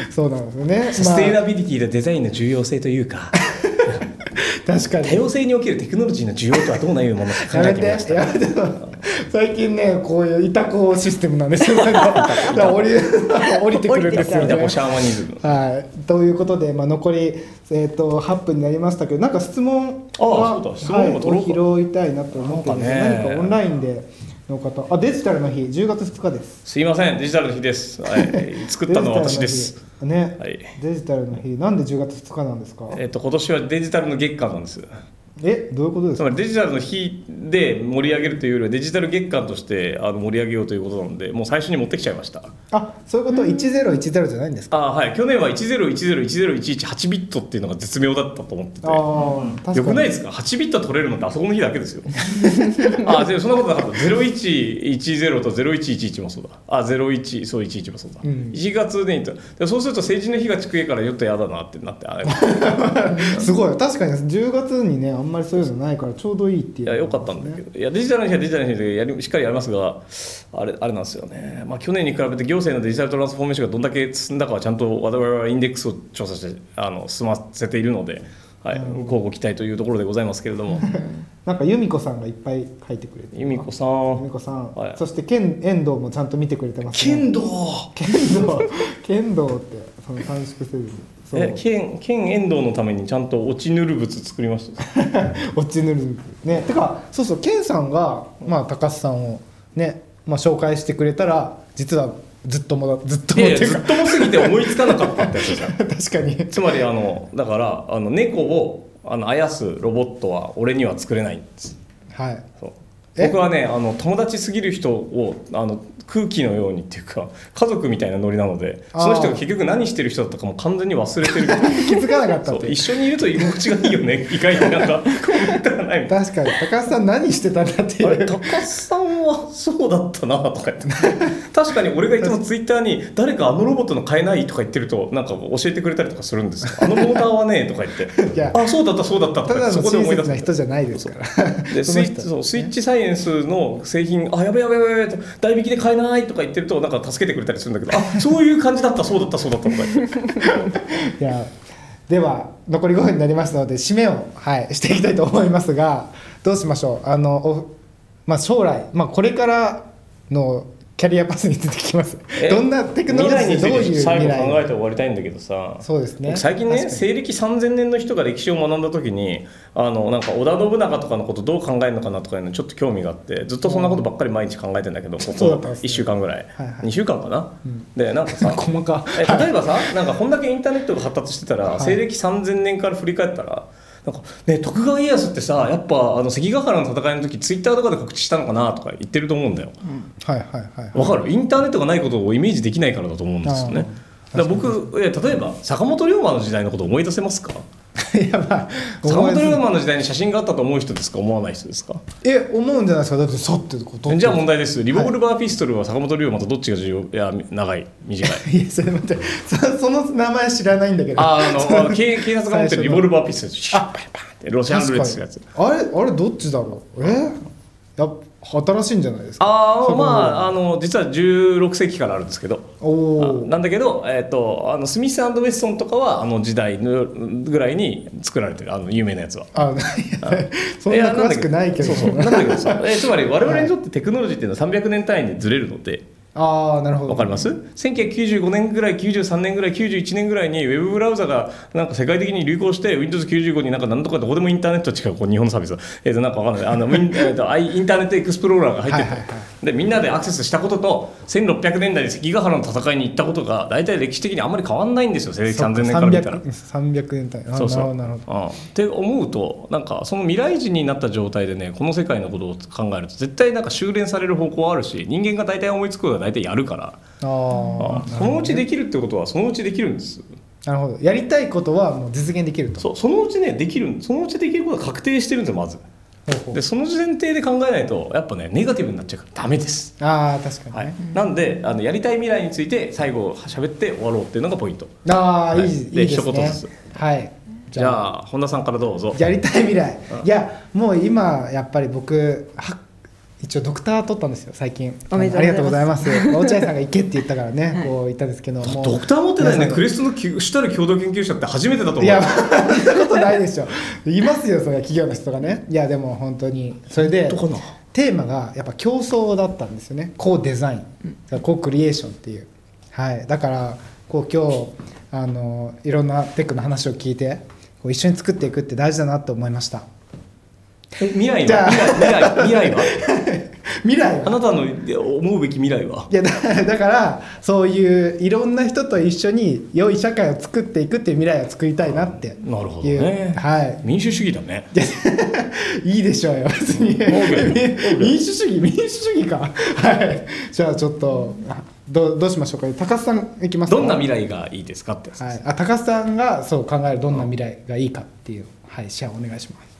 そう。なんですよね。サステイナまビリティでデザインの重要性というか。あ、確かに。多様性におけるテクノロジーの需要とはどういうものか考えてみました。やめて。最近ねこういうイタコシステムなんですよ。降り降りてくるんですよね。はい、ということで、まあ、残り、えー、と8分になりましたけどなんか質問あはそうだ。質問も取ろうか。はい、拾いたいなと思ってね。何かオンラインでの方。あデジタルの日。10月2日です。すいません。デジタルの日です、はい、作ったのは私です。ね、はい。デジタルの日。なんで10月2日なんですか？えっと今年はデジタルの月間なんですえどういうことですか？つまりデジタルの日で盛り上げるというよりはデジタル月間としてあの盛り上げようということなのでもう最初に持ってきちゃいました。あそういうこと？1010じゃないんですか？あはい。去年は1010101118ビットっていうのが絶妙だったと思っててああ確かによくないですか8ビット取れるのってあそこの日だけですよあそんなことなかった0110と0111もそうだあ01そう11もそうだ、うん1月でいいとでそうすると成人の日が近いからちょっと嫌だなってなってあれすごい確かに10月にねあんまりそういうのないからちょうどいいっていういや良かったんだけど、いやデジタルの日はデジタルの日でやりしっかりやりますがあれあれなんですよね、まあ、去年に比べて行政のデジタルトランスフォーメーションがどんだけ進んだかはちゃんと我々はインデックスを調査してあの進ませているので、はい、交互期待というところでございますけれども。なんか由美子さんがいっぱい書いてくれて由美子さ由美ん子さん、はい。そして剣遠藤もちゃんと見てくれてます、ね、剣道剣道剣道ってその短縮せずにそう。え剣剣遠藤のためにちゃんと落ちぬる物作りました。落ちぬるね。てかそうそう。剣さんがまあ高須さんをね、まあ、紹介してくれたら実はずっともだずっといやいやずもっともすぎて思いつかなかったってやつじゃん。確かに。つまりあのだからあの猫をあのあやすロボットは俺には作れないんですはい。そう。え？僕はねあの友達すぎる人をあの空気のようにっていうか家族みたいなノリなのでその人が結局何してる人だったかも完全に忘れてる。気づかなかった一緒にいると居心地がいいよね。意外になんかコメントがない確かに高須さん何してたんだっていう。高須さんンはそうだったなとか言って。確かに俺がいつもツイッターに「誰かあのロボットの買えない?」とか言ってるとなんか教えてくれたりとかするんですよ。あのモーターはね」とか言って。いや「あそうだったそうだった」とかそただの親こで思い出す。切な人じゃないですから。スイッチサイエンスの製品あやべやべやべやべと代引きで買えないないとか言ってるとなんか助けてくれたりするんだけどあそういう感じだったそうだったそうだったとか いやでは残り5分になりますので締めを、はい、していきたいと思いますがどうしましょう。あの、おまあ、将来、まあ、これからのキャリアパスについて聞きます。えどんなテクノロジーどういう最後考え来て終わりたいんだけどさ。そうですね。僕最近ね西暦3000年の人が歴史を学んだ時にあのなんか織田信長とかのことどう考えるのかなとかいうのちょっと興味があってずっとそんなことばっかり毎日考えてんだけどうん。ですね。1週間ぐらい、はいはい。2週間かな、うん。でなんかさ 細か。え例えばさなんかこんだけインターネットが発達してたら、はい。西暦3000年から振り返ったらなんかね徳川家康ってさやっぱあの関ヶ原の戦いの時ツイッターとかで告知したのかなとか言ってると思うんだよ。はいはいはいわかる？インターネットがないことをイメージできないからだと思うんですよね。だから僕え例えば坂本龍馬の時代のことを思い出せますか？いやまあ坂本思い出す龍馬の時代に写真があったと思う人ですか？思わない人ですか？え思うんじゃないですか？だってさってことじゃあ問題です。リボルバーピストルは坂本龍馬とどっちが重要？いや長い。短い。いやそれ待って。そその名前知らないんだけど。あーあの 警警察が持ってるリボルバーピストルあロシアンルーレやつあれあれどっちだろうえやっ新しいんじゃないですか。あまああの実は16世紀からあるんですけど。おなんだけど、えー、とあのスミスウェッソンとかはあの時代のぐらいに作られてるあの有名なやつは。あそんな詳しくないけど。そうそうなんだけどさ、えーつまり我々にとってテクノロジーっていうのは300年単位でずれるのでああなるほど。わかります？1995年ぐらい93年ぐらい91年ぐらいにウェブブラウザがなんか世界的に流行して Windows95 になんか何とかどこでもインターネット違うこう日本のサービス。はえー、となんかわかんない。あの イインターネットエクスプローラーが入ってて、はいはいはでみんなでアクセスしたことと1600年代に関ヶ原の戦いに行ったことが大体歴史的にあんまり変わんないんですよ西暦3000年から見たら。300, 300年単位あそうそう。なるほどうんって思うとなんかその未来人になった状態でねこの世界のことを考えると絶対なんか修練される方向はあるし人間が大体思いつくことは大体やるから。あー。そのうちできるってことはそのうちできるんです。なるほど。やりたいことはもう実現できると。そうそのうちねできるそのうちできることが確定してるんですよまず。ほうほう。でその前提で考えないとやっぱねネガティブになっちゃうからダメです。ああ確かはい。にね、、なんであのやりたい未来について最後喋って終わろうっていうのがポイント。ああ、はい。い、いいでですね。一言ずつ。はい。じゃあ。本田さんからどうぞ。やりたい未来。うん。いやもう今やっぱり僕は一応ドクター取ったんですよ最近ありがとうございごます落合さんが行けって言ったからね、はいこう言ったんですけどドクター持ってないねクレストのき主たる共同研究者って初めてだと思ういや、そんなことないでしょ。いますよ、それは企業の人がね。いや、でも本当に。それでテーマがやっぱ競争だったんですよね。コーデザイン、コークリエーションっていう。はい。だから、こう今日、あの、いろんなテックの話を聞いて、こう一緒に作っていくって大事だなと思いました。え未来じゃあは未来未来未来は？未来は。あなたの思うべき未来は？いやだだからそういういろんな人と一緒に良い社会を作っていくっていう未来を作りたいなっていう。なるほどね。はい。民主主義だね。いいでしょうよ別に。民主主義民主主義か。はい。じゃあちょっとあどうどうしましょうか。高須さんいきますか？どんな未来がいいですかってはい、あ高須さんがそう考えるどんな未来がいいかっていう。はいシェアお願いします。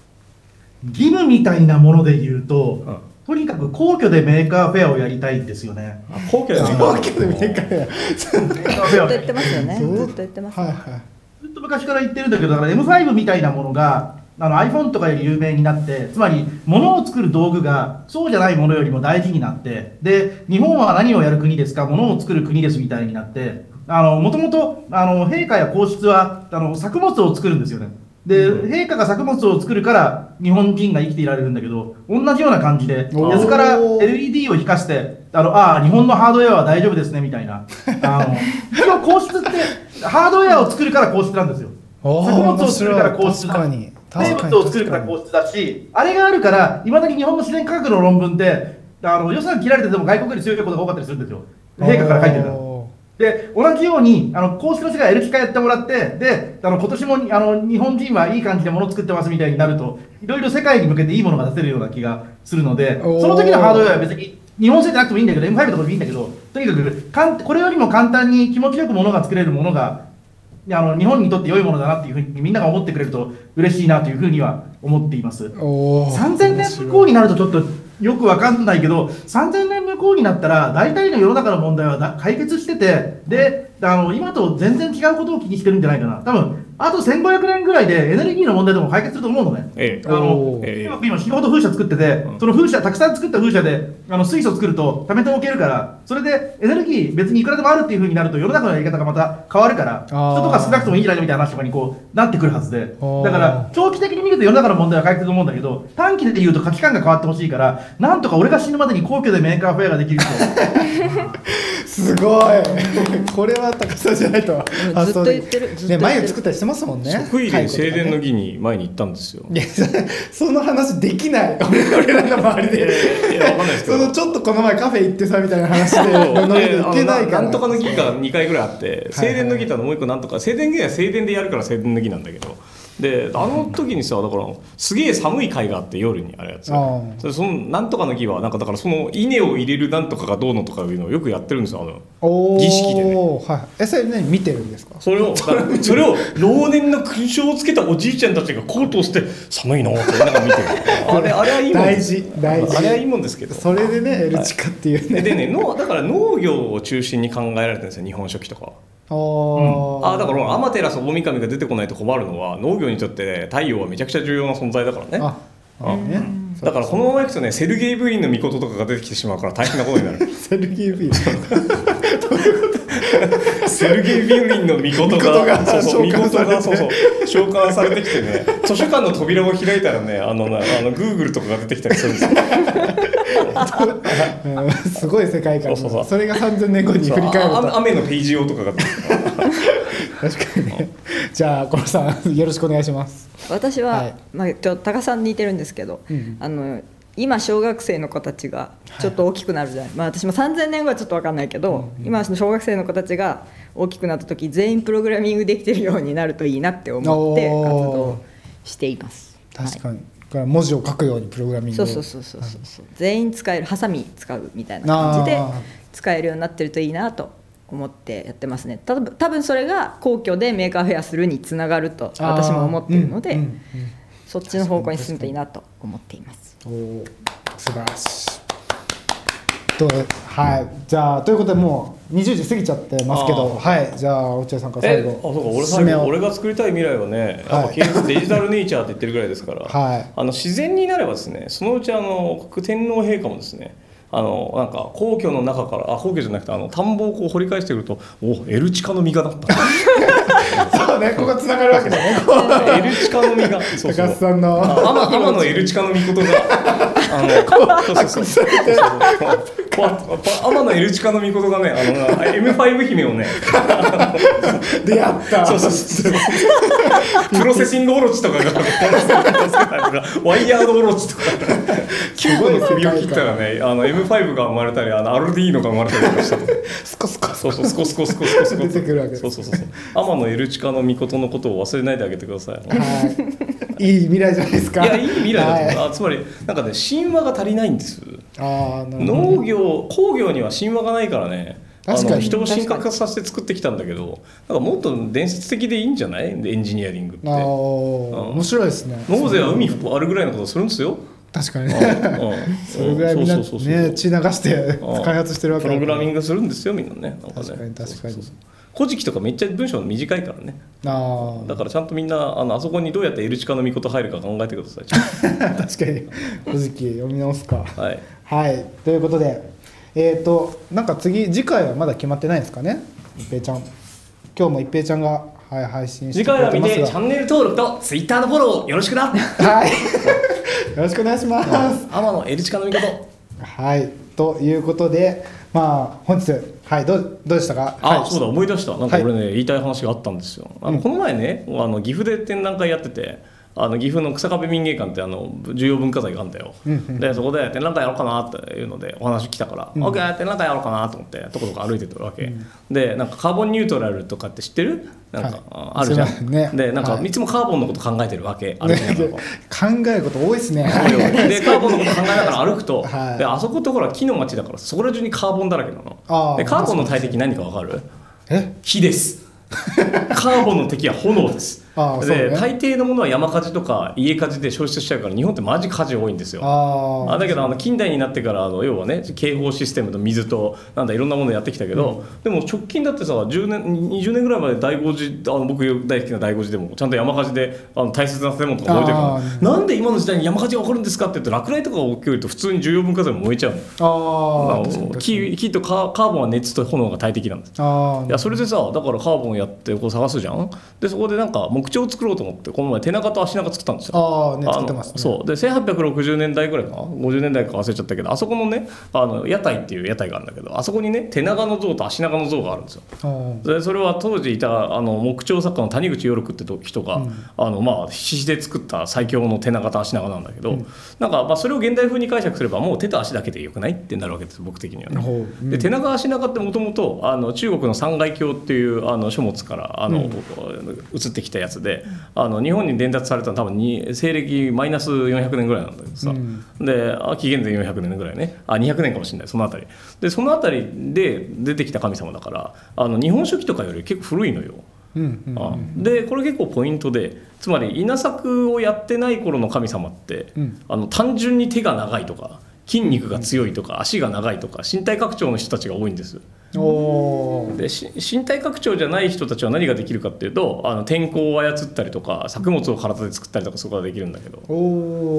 義務みたいなもので言うと、うんとにかく皇居で Maker Faire をやりたいんですよね。あ皇居でメーカーやメーカーフェアずっと言ってますよね。ずっと言ってます。はいはいずっと昔から言ってるんだけど、だから M5 みたいなものがあの iPhone とかより有名になって、つまり物を作る道具がそうじゃないものよりも大事になって、で、日本は何をやる国ですか、物を作る国ですみたいになって、あの、もともと、あの、陛下や皇室は、あの、作物を作るんですよね。で、陛下が作物を作るから日本人が生きていられるんだけど、同じような感じで、ですから LED を引かして、あの、ああ、日本のハードウェアは大丈夫ですね、みたいな。あの、一応皇室って、ハードウェアを作るから皇室なんですよ。作物を作るから皇室だ生物を作るから皇室だし、あれがあるから、いまだに日本の自然科学の論文って、あの予算切られてても外国より強いことが多かったりするんですよ。陛下から書いてるから。おで、同じように、あの、公式の世界やる機会やってもらって、で、あの、今年も、あの、日本人はいい感じで物作ってますみたいになると、いろいろ世界に向けていいものが出せるような気がするので、その時のハードウェアは別に、日本製じゃなくてもいいんだけど、M5 とかでもいいんだけど、とにかく、かんこれよりも簡単に気持ちよく物が作れるものが、あの、日本にとって良いものだなっていうふうにみんなが思ってくれると嬉しいなというふうには思っています。おー3000年向こうになるとちょっとよくわかんないけど、3000年向こうになったら、大体の世の中の問題は解決してて、で、あの、今と全然違うことを気にしてるんじゃないかな。多分、あと1500年ぐらいでエネルギーの問題でも解決すると思うのね。ええ。あの今今、仕事風車作ってて、その風車、たくさん作った風車で、あの水素作ると、貯めておけるから、それでエネルギー別にいくらでもあるっていう風になると、世の中のやり方がまた変わるから、人とか少なくともいいんじゃないのみたいな話とかにこうなってくるはずで、だから、長期的に見ると世の中の問題は解決すると思うんだけど、短期で言うと価値観が変わってほしいから、なんとか俺が死ぬまでに皇居で Maker Faire ができる人、すごい。これは高さんじゃないとずっと言ってる。ねる。眉作ったりしてますもんね。即位で正殿の儀儀に前に行ったんですよ。いやそ その話できない。俺俺らの周りで。いやわかんないですけど。そのちょっとこの前カフェ行ってさみたいな話で行けないから。なんとかの儀が2回ぐらいあってはい正殿の儀とあのもう一個なんとか正殿儀は正殿でやるから正殿の儀なんだけどであの時にさだからすげえ寒い会があって夜にあれやつ。それそのなんとかの儀はなんかだからその稲を入れるなんとかがどうのとかいうのをよくやってるんですよあの儀式でね。はい。えそれ何見てるんですか？それをそれを老年の勲章をつけたおじいちゃんたちがコートをして寒いのってなんか見てる。あれあれはいいもん大事。大事。あれはいいもんですけど。それでねエルチカっていうね。でね農だから農業を中心に考えられてるんですよ日本書紀とかは。おー。あだから天照大神が出てこないと困るのは農業にとって太陽はめちゃくちゃ重要な存在だからね。あだからこのままいくとねセルゲイ・ブリンの御事とかが出てきてしまうから大変なことになる。セルギービーセルゲイ・ブリンの御がそうそう御召喚されて。事がそうそう召喚されてきてね。図書館の扉を開いたらねあのなあのグーグルとかが出てきたりするんですよ。うんすごい世界観そうそうそう。それが3000年後に振り返るあと雨のページ用とかが 確かにね。じゃあコロさんよろしくお願いします。私は、はい。まあ、ちょっと高さんに似てるんですけど、うんあの今小学生の子たちがちょっと大きくなるじゃない、まあ、私も3000年後はちょっと分かんないけど、今の小学生の子たちが大きくなった時全員プログラミングできてるようになるといいなって思って活動しています。確かに、だから文字を書くようにプログラミングを。そうそうそうそうそうそう全員使えるハサミ使うみたいな感じで使えるようになってるといいなと思ってやってますね。多分多分それが皇居で Maker Faire するにつながると私も思ってるので、うんうんそっちの方向に進むといいなと思っています。素晴らしいとはい。じゃあということでもう20時過ぎちゃってますけどあはい。じゃあ落合さんから最えあ後そうか。俺最後俺が作りたい未来はねやっぱはい。継続デジタルネイチャーって言ってるぐらいですから、はい。あの自然になればですねそのうちあの天皇陛下もですねあのなんか皇居の中からあ皇居じゃなくてあの田んぼをこう掘り返してくるとおエルチカの実がだった。そうねここつながるわけだね。エルチカの実が。そうそう。高須さんの。あ天天のエルチカの御事があのそうそうそうそう。そうそうパ天のエルチカの御事がねあの M5 姫をね出会ったそうそうそうプロセシングオロチとかがワイヤードオロチとかキューブの首を切ったらねあの M5 が生まれたりあのアルディーノが生まれたりとかしたスコスコそうそうスコスコスコスコスコ出てくるわけそうそうそうそう天のエルチカの御事のことを忘れないであげてくださいはいいい未来じゃないですか。いやいい未来だと思う、はい。あつまりなんかね神話が足りないんです。あ農業工業には神話がないからね。あ確かにの人を神格化させて作ってきたんだけどなんかもっと伝説的でいいんじゃない？エンジニアリングって。ああうん。面白いですね。ノーゼは海あるぐらいのことするんですよ。確かに。それぐらいみんなね血流してうん。開発してるわけプログラミンググするんですよみんなね。なんかね。確かに確かに。そうそうそう古事記とかめっちゃ文章短いからね。ああだからちゃんとみんなあのあそこにどうやってエルチカの御事入るか考えてください。確かに古事記読み直すかはい。はいということでえっ、となんか次次回はまだ決まってないんですかね？一平ちゃん今日も一平ちゃんが、はい、配信して次回は見くれてますがてチャンネル登録とツイッターのフォローよろしくな。はい よろしくお願いします天野エルチカの御事。はいということでまあ本日はいどうどうでしたか？あ、はい。そうだ思い出した。なんかはい。俺ね、言いたい話があったんですよ。あの、この前ねあの岐阜で展覧会やっててあの岐阜の草壁民芸館ってあの重要文化財があるんだよ、でそこで展覧会やろうかなっていうのでお話来たから、オッケー展覧会やろうかなと思ってとことか歩いてるわけ、でなんかカーボンニュートラルとかって知ってる？なんか、はい。ああるじゃん、ね。でなんか、はい。い、つもカーボンのこと考えてるわけ。歩きながらね 考えること多いですね。でカーボンのこと考えながら歩くと、はい。であそこってほら木の街だからそこら中にカーボンだらけなの。でカーボンの大敵何かわかる？え？火です。カーボンの敵は炎ですああーそうね。で大抵のものは山火事とか家火事で消失しちゃうから日本ってマジ火事多いんですよ。あああだけどあの近代になってからあの要はね警報システムと水となんだいろんなものやってきたけど、でも直近だってさ10年20年ぐらいまで第五次あの僕大好きな第五次でもちゃんと山火事であの大切な建物とか燃えてるあからなんで今の時代に山火事が起こるんですかって言って落雷とかが起きると普通に重要文化財も燃えちゃうの。ああの木木とカカーボンは熱と炎が大敵なんです。あいやそれでさだからカーボンやってこう探すじゃん。でそこでなんか木彫を作ろうと思ってこの前手長と足長作ったんですよ。ああ作ってますね。そう。で1860年代ぐらいかな？50年代か忘れちゃったけどあそこのねあの屋台っていう屋台があるんだけどあそこにね手長の像と足長の像があるんですよ。でそれは当時いたあの木彫作家の谷口与六って人が、あのまあ必死で作った最強の手長と足長なんだけど、なんかまあそれを現代風に解釈すればもう手と足だけでよくないってなるわけです僕的にはね。ほううん。で手長足長ってもともとあの中国の三階経っていうあの書物からあの、移ってきたやつであの日本に伝達されたのは多分に西暦マイナス400年ぐらいなんだけどさ、であ紀元前400年ぐらいね。あ200年かもしれないそのあたり。でそのあたりで出てきた神様だからあの日本書紀とかより結構古いのよ。うんうん。あでこれ結構ポイントでつまり稲作をやってない頃の神様って、うん。あの単純に手が長いとか筋肉が強いとか足が長いとか身体拡張の人たちが多いんです。でし身体拡張じゃない人たちは何ができるかっていうとあの天候を操ったりとか作物を体で作ったりとかそこができるんだけど。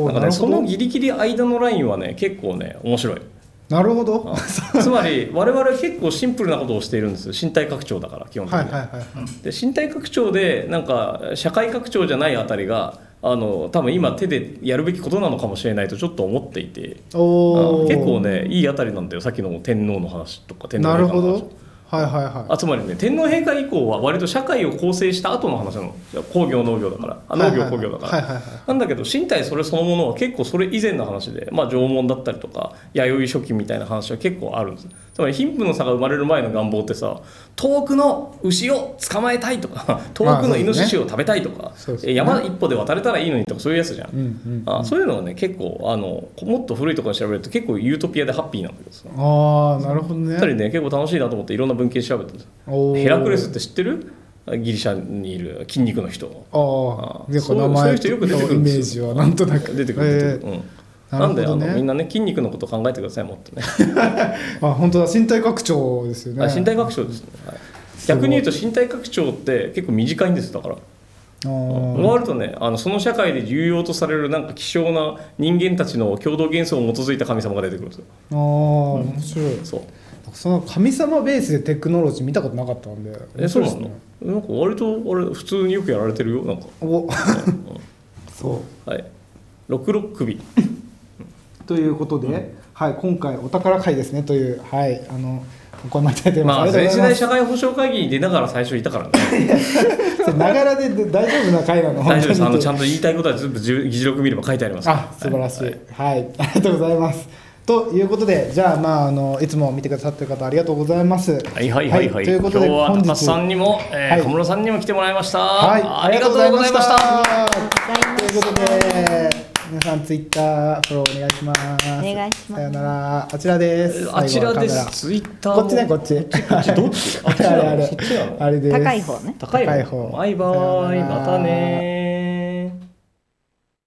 なんかねそのギリギリ間のラインはね結構ね面白い。なるほど。つまり我々は結構シンプルなことをしているんです身体拡張だから基本的に。はいはいはいはい。で身体拡張でなんか社会拡張じゃないあたりがあの多分今手でやるべきことなのかもしれないとちょっと思っていて。結構ねいいあたりなんだよ。さっきの天皇の話とか天皇なるほ陛下の話どはいはいはい。あつまりね天皇陛下以降は割と社会を構成した後の話なの。工業農業だから。あ農業工業だから、なんだけど身体それそのものは結構それ以前の話で、まあ、縄文だったりとか弥生初期みたいな話は結構あるんですつまり貧富の差が生まれる前の願望ってさ遠くの牛を捕まえたいとか 遠くのイノシシを食べたいとか、そうですね。え山一歩で渡れたらいいのにとかそういうやつじゃん、うんうんあそういうのはね結構あのもっと古いところで調べると結構ユートピアでハッピーなんだけどさ。ああなるほどね。やっぱりね結構楽しいなと思っていろんな文献調べてヘラクレスって知ってる？ギリシャにいる筋肉の人。ああそういう人よく出てくるイんですよ。メージはなんとなく出てくる出てくる、うんななんでねのみんなね筋肉のこと考えてくださいもっとね。あ本当だ。身体拡張ですよね。あ身体拡張です。ね、はい。逆に言うと身体拡張って結構短いんですだから。終わるとねあのその社会で重要とされるなんか希少な人間たちの共同幻想を基づいた神様が出てくるんですよ。あー面白い。そう。その神様ベースでテクノロジー見たことなかったんでえそうなの？なんか割とあれ普通によくやられてるよなんかお そう。はい。六六首 ということで、はい、今回お宝会ですねという、はい、あの、お声待ちいただいてます。まあ。全世代社会保障会議に出ながら最初いたからねながらで大丈夫な会なの？大丈夫ですあのちゃんと。と言いたいことは全部議事録見れば書いてありますあ、素晴らしい。ははい、ありがとうございます。ということで、じゃあ、まあ、あの、いつも見てくださってる方、ありがとうございます。はいはいはいはい、ということで、今日は本日さんにも、えーはい小室さんにも来てもらいました。はい、ありがとうございました。ということで、皆さんツイッターフォローお願いします。お願いしますさよなら。あちらです。あちらです。ツイッターこっちね、こっち。こっちどっちあっちなのあれあれあれです。高い方ね高い高い方バイバイまたね